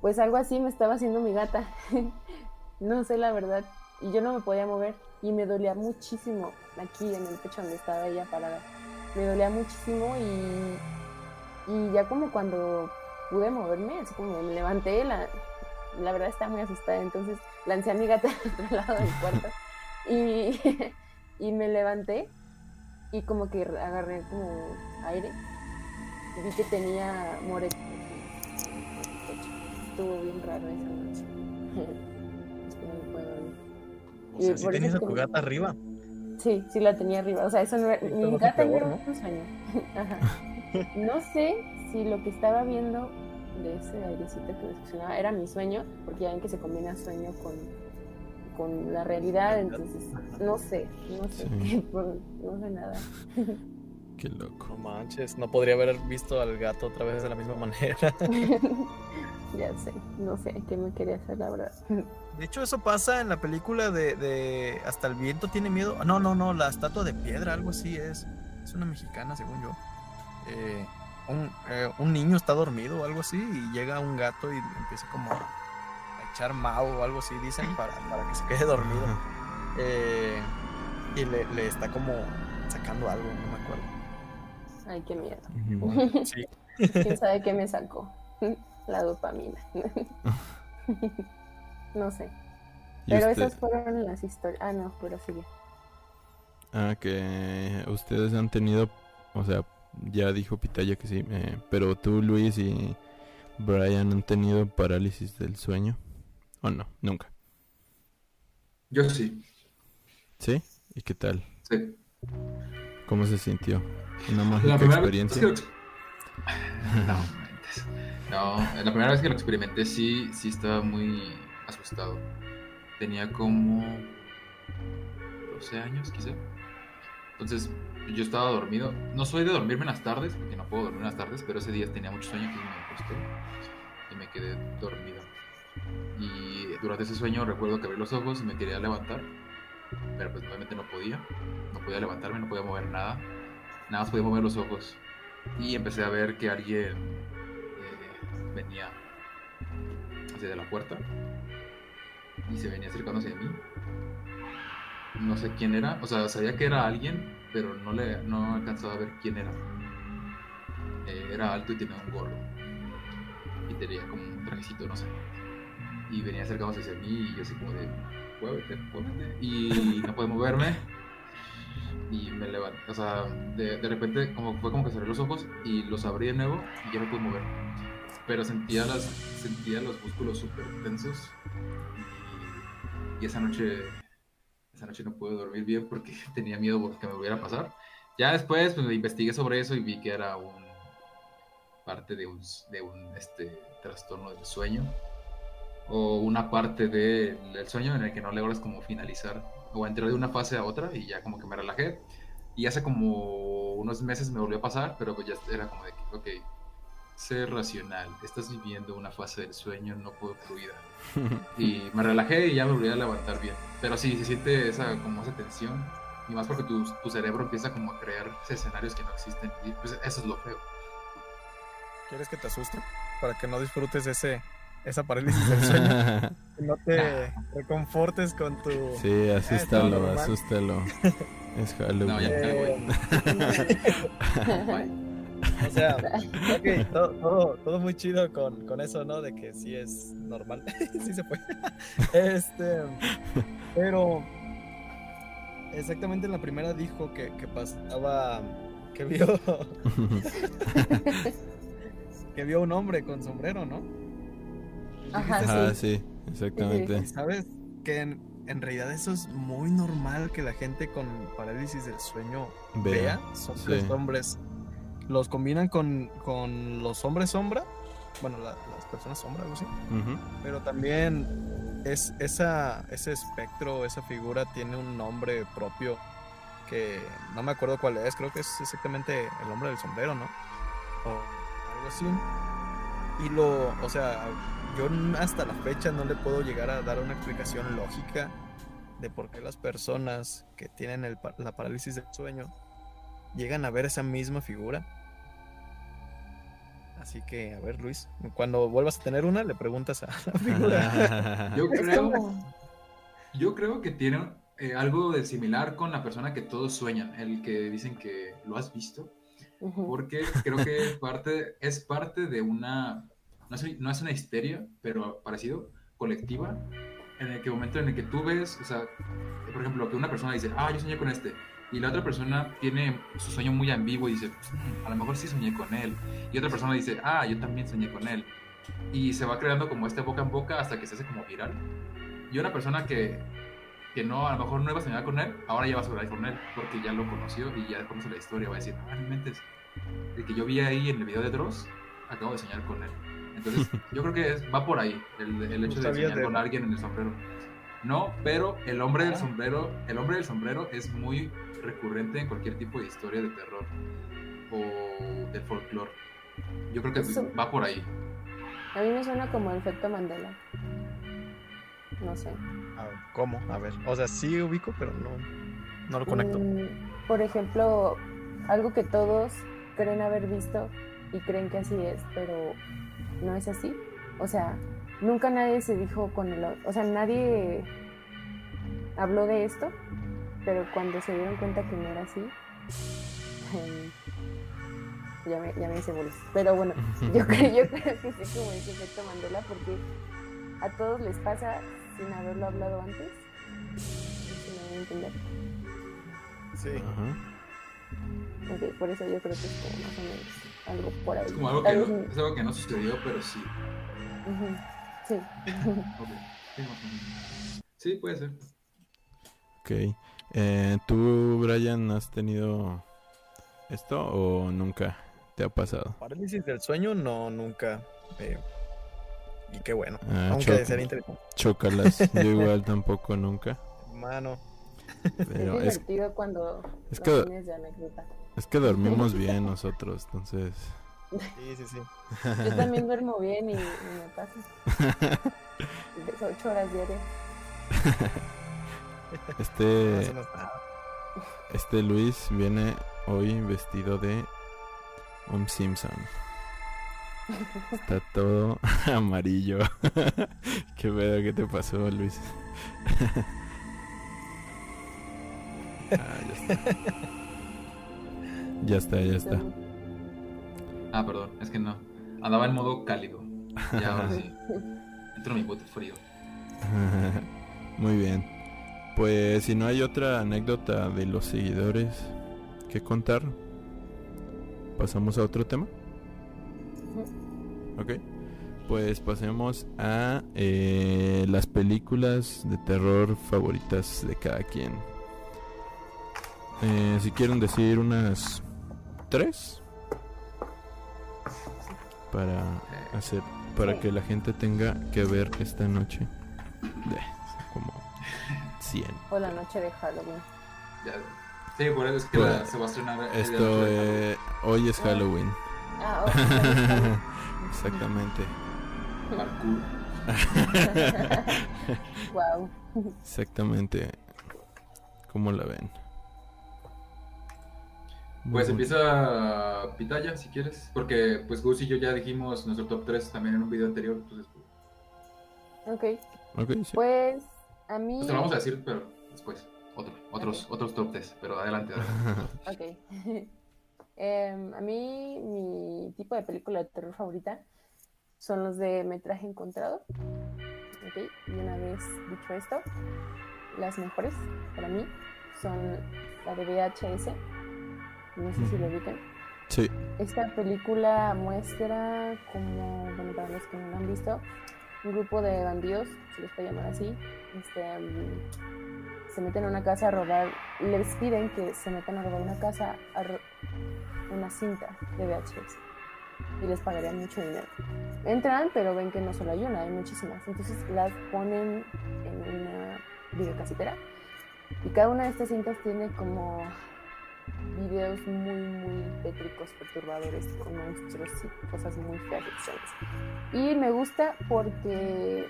Pues algo así me estaba haciendo mi gata. no sé la verdad. Y yo no me podía mover. Y me dolía muchísimo aquí en el pecho donde estaba ella parada. Me dolía muchísimo y, y ya como cuando pude moverme, así como me levanté, la, la verdad estaba muy asustada. Entonces lancé a mi gata al otro lado del cuarto. Y, y me levanté y como que agarré como aire y vi que tenía pecho. Estuvo bien raro esa noche. Después no me puedo dormir. O sea, sí eso tenías es a tu que- gata arriba. Sí, sí la tenía arriba. O sea, eso no era, Sí, mi gata no peor, era ¿no? un sueño. Ajá. No sé si lo que estaba viendo de ese airecito que me succionaba. Era mi sueño, porque ya ven que se combina sueño con, con la realidad, entonces no sé, no sé, Sí. por- no sé nada. Qué loco. No manches, no podría haber visto al gato otra vez de la misma manera. ya sé, no sé qué me quería hacer, la verdad. De hecho, eso pasa en la película de, de Hasta el viento tiene miedo. No, no, no, la estatua de piedra, algo así es. Es una mexicana, según yo. Eh, un, eh, un niño está dormido o algo así y llega un gato y empieza como a echar mao o algo así, dicen, para, para que se quede dormido. Eh, y le, le está como sacando algo, no me acuerdo. Ay, qué miedo. Sí, ¿Quién sabe qué me sacó? La dopamina. no sé. ¿Y Pero usted- esas fueron las historias. Ah, no, pero sigue. Ah, que ustedes han tenido, o sea, ya dijo Pitaya que sí, eh, pero tú, Luis y Brian han tenido parálisis del sueño, ¿o no? Nunca. Yo sí, ¿Sí? ¿Y qué tal? sí. ¿Cómo se sintió? ¿Una La mágica experiencia? lo No. No, la primera vez que lo experimenté sí, sí estaba muy asustado. Tenía como 12 años, quizá. Entonces, yo estaba dormido. No soy de dormirme en las tardes, porque no puedo dormir en las tardes, pero ese día tenía mucho sueño, entonces me acosté y me quedé dormido. Y durante ese sueño recuerdo que abrí los ojos y me quería levantar, pero pues obviamente no podía. No podía levantarme, no podía mover nada. Nada más podía mover los ojos. Y empecé a ver que alguien eh, venía hacia la puerta y se venía acercándose a mí. No sé quién era, o sea, sabía que era alguien, pero no le no alcanzaba a ver quién era. Eh, era alto y tenía un gorro. Y tenía como un trajecito, no sé. Y venía acercándose hacia mí y yo así como de, muévete, muévete. Y no pude moverme. Y me levanté, o sea, de, de repente como fue como que cerré los ojos y los abrí de nuevo y ya me pude mover. Pero sentía, las, sentía los músculos súper tensos. Y esa noche esa noche no pude dormir bien porque tenía miedo que me volviera a pasar. Ya después pues, investigué sobre eso y vi que era un parte de un, de un este, trastorno del sueño o una parte de- del sueño en el que no logras como finalizar o entrar de una fase a otra y ya como que me relajé y hace como unos meses me volvió a pasar pero pues ya era como de que ok sé racional estás viviendo una fase del sueño no puedo fluida y me relajé y ya me volví a levantar bien. Pero sí, se siente esa, como esa tensión. Y más porque tu, tu cerebro empieza como a crear escenarios que no existen. Y pues eso es lo feo. ¿Quieres que te asuste? Para que no disfrutes ese, esa parálisis del sueño. Que no te reconfortes con tu... sí, asústalo, asústalo. Es Halloween. No, ya. Eh, Bye. O sea, ok, todo, todo, todo muy chido con, con eso, ¿no? De que sí es normal. sí se fue. Este. Pero. Exactamente en la primera dijo que, que pasaba. Que vio. que vio un hombre con sombrero, ¿no? Ajá, Ah, sí. sí, exactamente. Y sabes que en, en realidad eso es muy normal que la gente con parálisis del sueño Vea, vea, sí. hombres. Los combinan con, con los hombres sombra, bueno, la- las personas sombra, algo así, Ujú. pero también es esa, ese espectro, esa figura tiene un nombre propio que no me acuerdo cuál es, creo que es exactamente el hombre del sombrero, ¿no? O algo así. Y lo, o sea, yo hasta la fecha no le puedo llegar a dar una explicación lógica de por qué las personas que tienen el la parálisis del sueño llegan a ver esa misma figura. Así que, a ver, Luis, cuando vuelvas a tener una, le preguntas a la figura. Yo creo, como. yo creo que tiene eh, algo de similar con la persona que todos sueñan. El que dicen que lo has visto. Ujú. porque creo que parte, es parte de una, no es, no es una histeria, pero parecido, colectiva, en el que momento en el que tú ves, o sea, por ejemplo, que una persona dice, ah, yo soñé con este, y la otra persona tiene su sueño muy ambiguo y dice, "Mm, a lo mejor sí soñé con él, y otra persona dice, ah, yo también soñé con él, y se va creando como este boca en boca hasta que se hace como viral. Y una persona que, que no, a lo mejor no iba a soñar con él, ahora ya va a soñar con él, porque ya lo conoció y ya conoce la historia, va a decir, ah, no mentes, el que yo vi ahí en el video de Dross, acabo de soñar con él. Entonces, yo creo que es- va por ahí el, el hecho de sabía soñar de- con alguien en el sombrero. No, pero el hombre del sombrero, el hombre del sombrero es muy recurrente en cualquier tipo de historia de terror o del folclore. Yo creo que Eso- va por ahí. A mí me suena como el efecto Mandela. No sé. Ah, ¿Cómo? A ver. O sea, sí ubico, pero no, no lo conecto. Mm, por ejemplo, algo que todos creen haber visto y creen que así es, pero no es así. O sea, nunca nadie se dijo con el... o- O sea, nadie habló de esto, pero cuando se dieron cuenta que no era así, ya, me, ya me hice bolas. Pero bueno, yo creo, yo creo que sí como ese efecto Mandela porque a todos les pasa sin haberlo hablado antes. A entender. Sí. Ajá. Ok, por eso yo creo que es como más o menos algo por ahí. Es como algo que no, es algo que no sucedió, pero sí. Sí. Sí. Sí, puede ser. Ok. Eh, ¿Tú, Brian, has tenido esto o nunca te ha pasado? Parálisis del sueño, no, nunca. eh, y qué bueno. Ah, Aunque choca- sería interesante. Chócalas. Yo igual tampoco nunca. Mano. Pero es es, divertido cuando es que- tienes de anécdota. es que dormimos bien nosotros, entonces. Sí, sí, sí. Yo también duermo bien y, y me pasa. Ocho horas diarias. Este, este Luis viene hoy vestido de un Simpson. Está todo amarillo. Qué pedo, ¿qué te pasó, Luis? Ah, ya está. Ya está, ya está. Ah, perdón, es que no. Andaba en modo cálido. Y ahora sí. Entro en mi bote frío. Muy bien. Pues si no hay otra anécdota de los seguidores que contar, pasamos a otro tema. Ok. Pues pasemos a eh, las películas de terror favoritas de cada quien. Eh, si quieren decir unas tres para hacer para Sí. que la gente tenga que ver esta noche de como 100 O la noche de Halloween. ya. Sí, por eso es que Pues, la- se va a estrenar. esto eh, hoy es Halloween Ah, ok, Halloween. exactamente Halloween. Parkour. wow. exactamente ¿cómo la ven? Pues empieza Pitaya si quieres. Porque pues Gus y yo ya dijimos nuestro top 3 también en un video anterior. Entonces, pues, Ok, Ok, sí. pues a mí. pues te lo vamos a decir, pero después. Otro, otros, otros top 3. Pero adelante, adelante. Ok. Em, a mí, mi tipo de película de terror favorita son los de metraje encontrado. Ok, y una vez dicho esto, las mejores para mí son la de VHS. No sé si lo ubican. sí Esta película muestra como, bueno, para los que no la han visto, un grupo de bandidos, se les puede llamar así, este, mm, se meten a una casa a robar, les piden que se metan a robar una casa, a ro- una cinta de VHS y les pagarían mucho dinero. Entran, pero ven que no solo hay una, hay muchísimas. Entonces las ponen en una videocasitera y cada una de estas cintas tiene como videos muy, muy tétricos, perturbadores, con monstruos y cosas muy feas y me gusta porque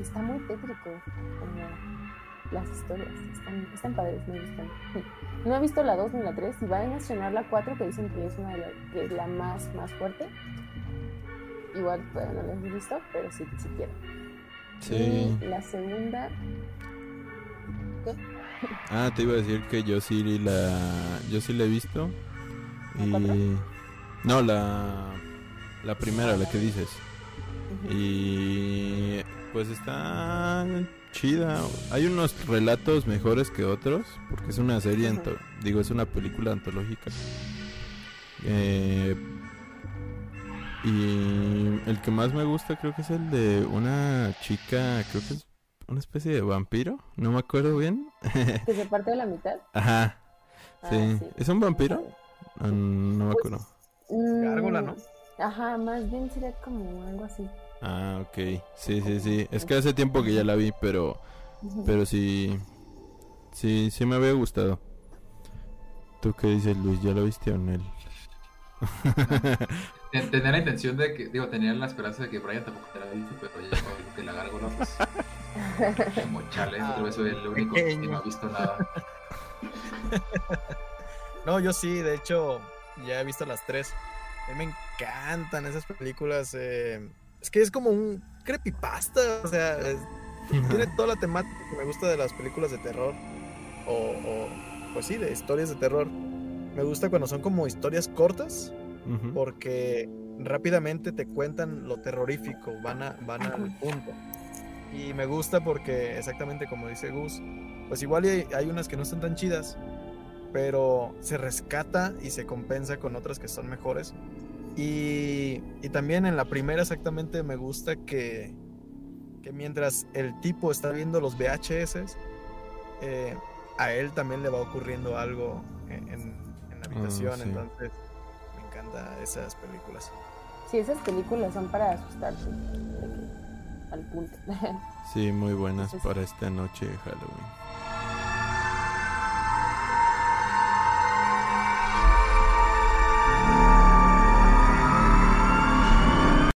está muy tétrico, como las historias. Están, están padres, me gustan. No he visto la 2 ni la 3 y van a estrenar la 4 que dicen que es, una de la- que es la más, más fuerte. Igual todavía no la he visto, pero sí, sí quiero. sí Y la segunda, ah te iba a decir que yo sí la yo sí la he visto. Y no la la primera la que dices. Y pues está chida. Hay unos relatos mejores que otros, porque es una serie, anto- digo, es una película antológica. Eh, y el que más me gusta creo que es el de una chica, creo que es una especie de vampiro, no me acuerdo bien. que se parte de la mitad. Ajá, Ah, sí. ¿Es un vampiro? Ah, no me acuerdo. Mm, Gárgola, ¿no? Ajá, más bien sería como algo así. Ah, ok. Sí, sí, sí. Es que hace tiempo que ya la vi, pero, pero sí, sí, sí me había gustado. ¿Tú qué dices, Luis? ¿Ya lo viste o no? Ten- Tenía la intención de que, digo, tenía la esperanza de que Brian tampoco te la visto, pero ya que la gárgola, pues. Como chale, vez soy el único que no ha visto nada. No, yo sí, de hecho, ya he visto las tres. A mí me encantan esas películas. eh, Es que es como un creepypasta, o sea, es- tiene toda la temática que me gusta de las películas de terror. O, o, pues sí, de historias de terror. Me gusta cuando son como historias cortas, porque rápidamente te cuentan lo terrorífico, van, a, van al punto. Y me gusta porque, exactamente como dice Gus, pues igual hay, hay unas que no están tan chidas, pero se rescata y se compensa con otras que son mejores. Y, y también en la primera exactamente me gusta que, que mientras el tipo está viendo los VHS, eh, a él también le va ocurriendo algo en, en- la habitación, sí. entonces me encantan esas películas. Sí, esas películas son para asustarse. Al punto. Sí, muy buenas Entonces- para esta noche de Halloween.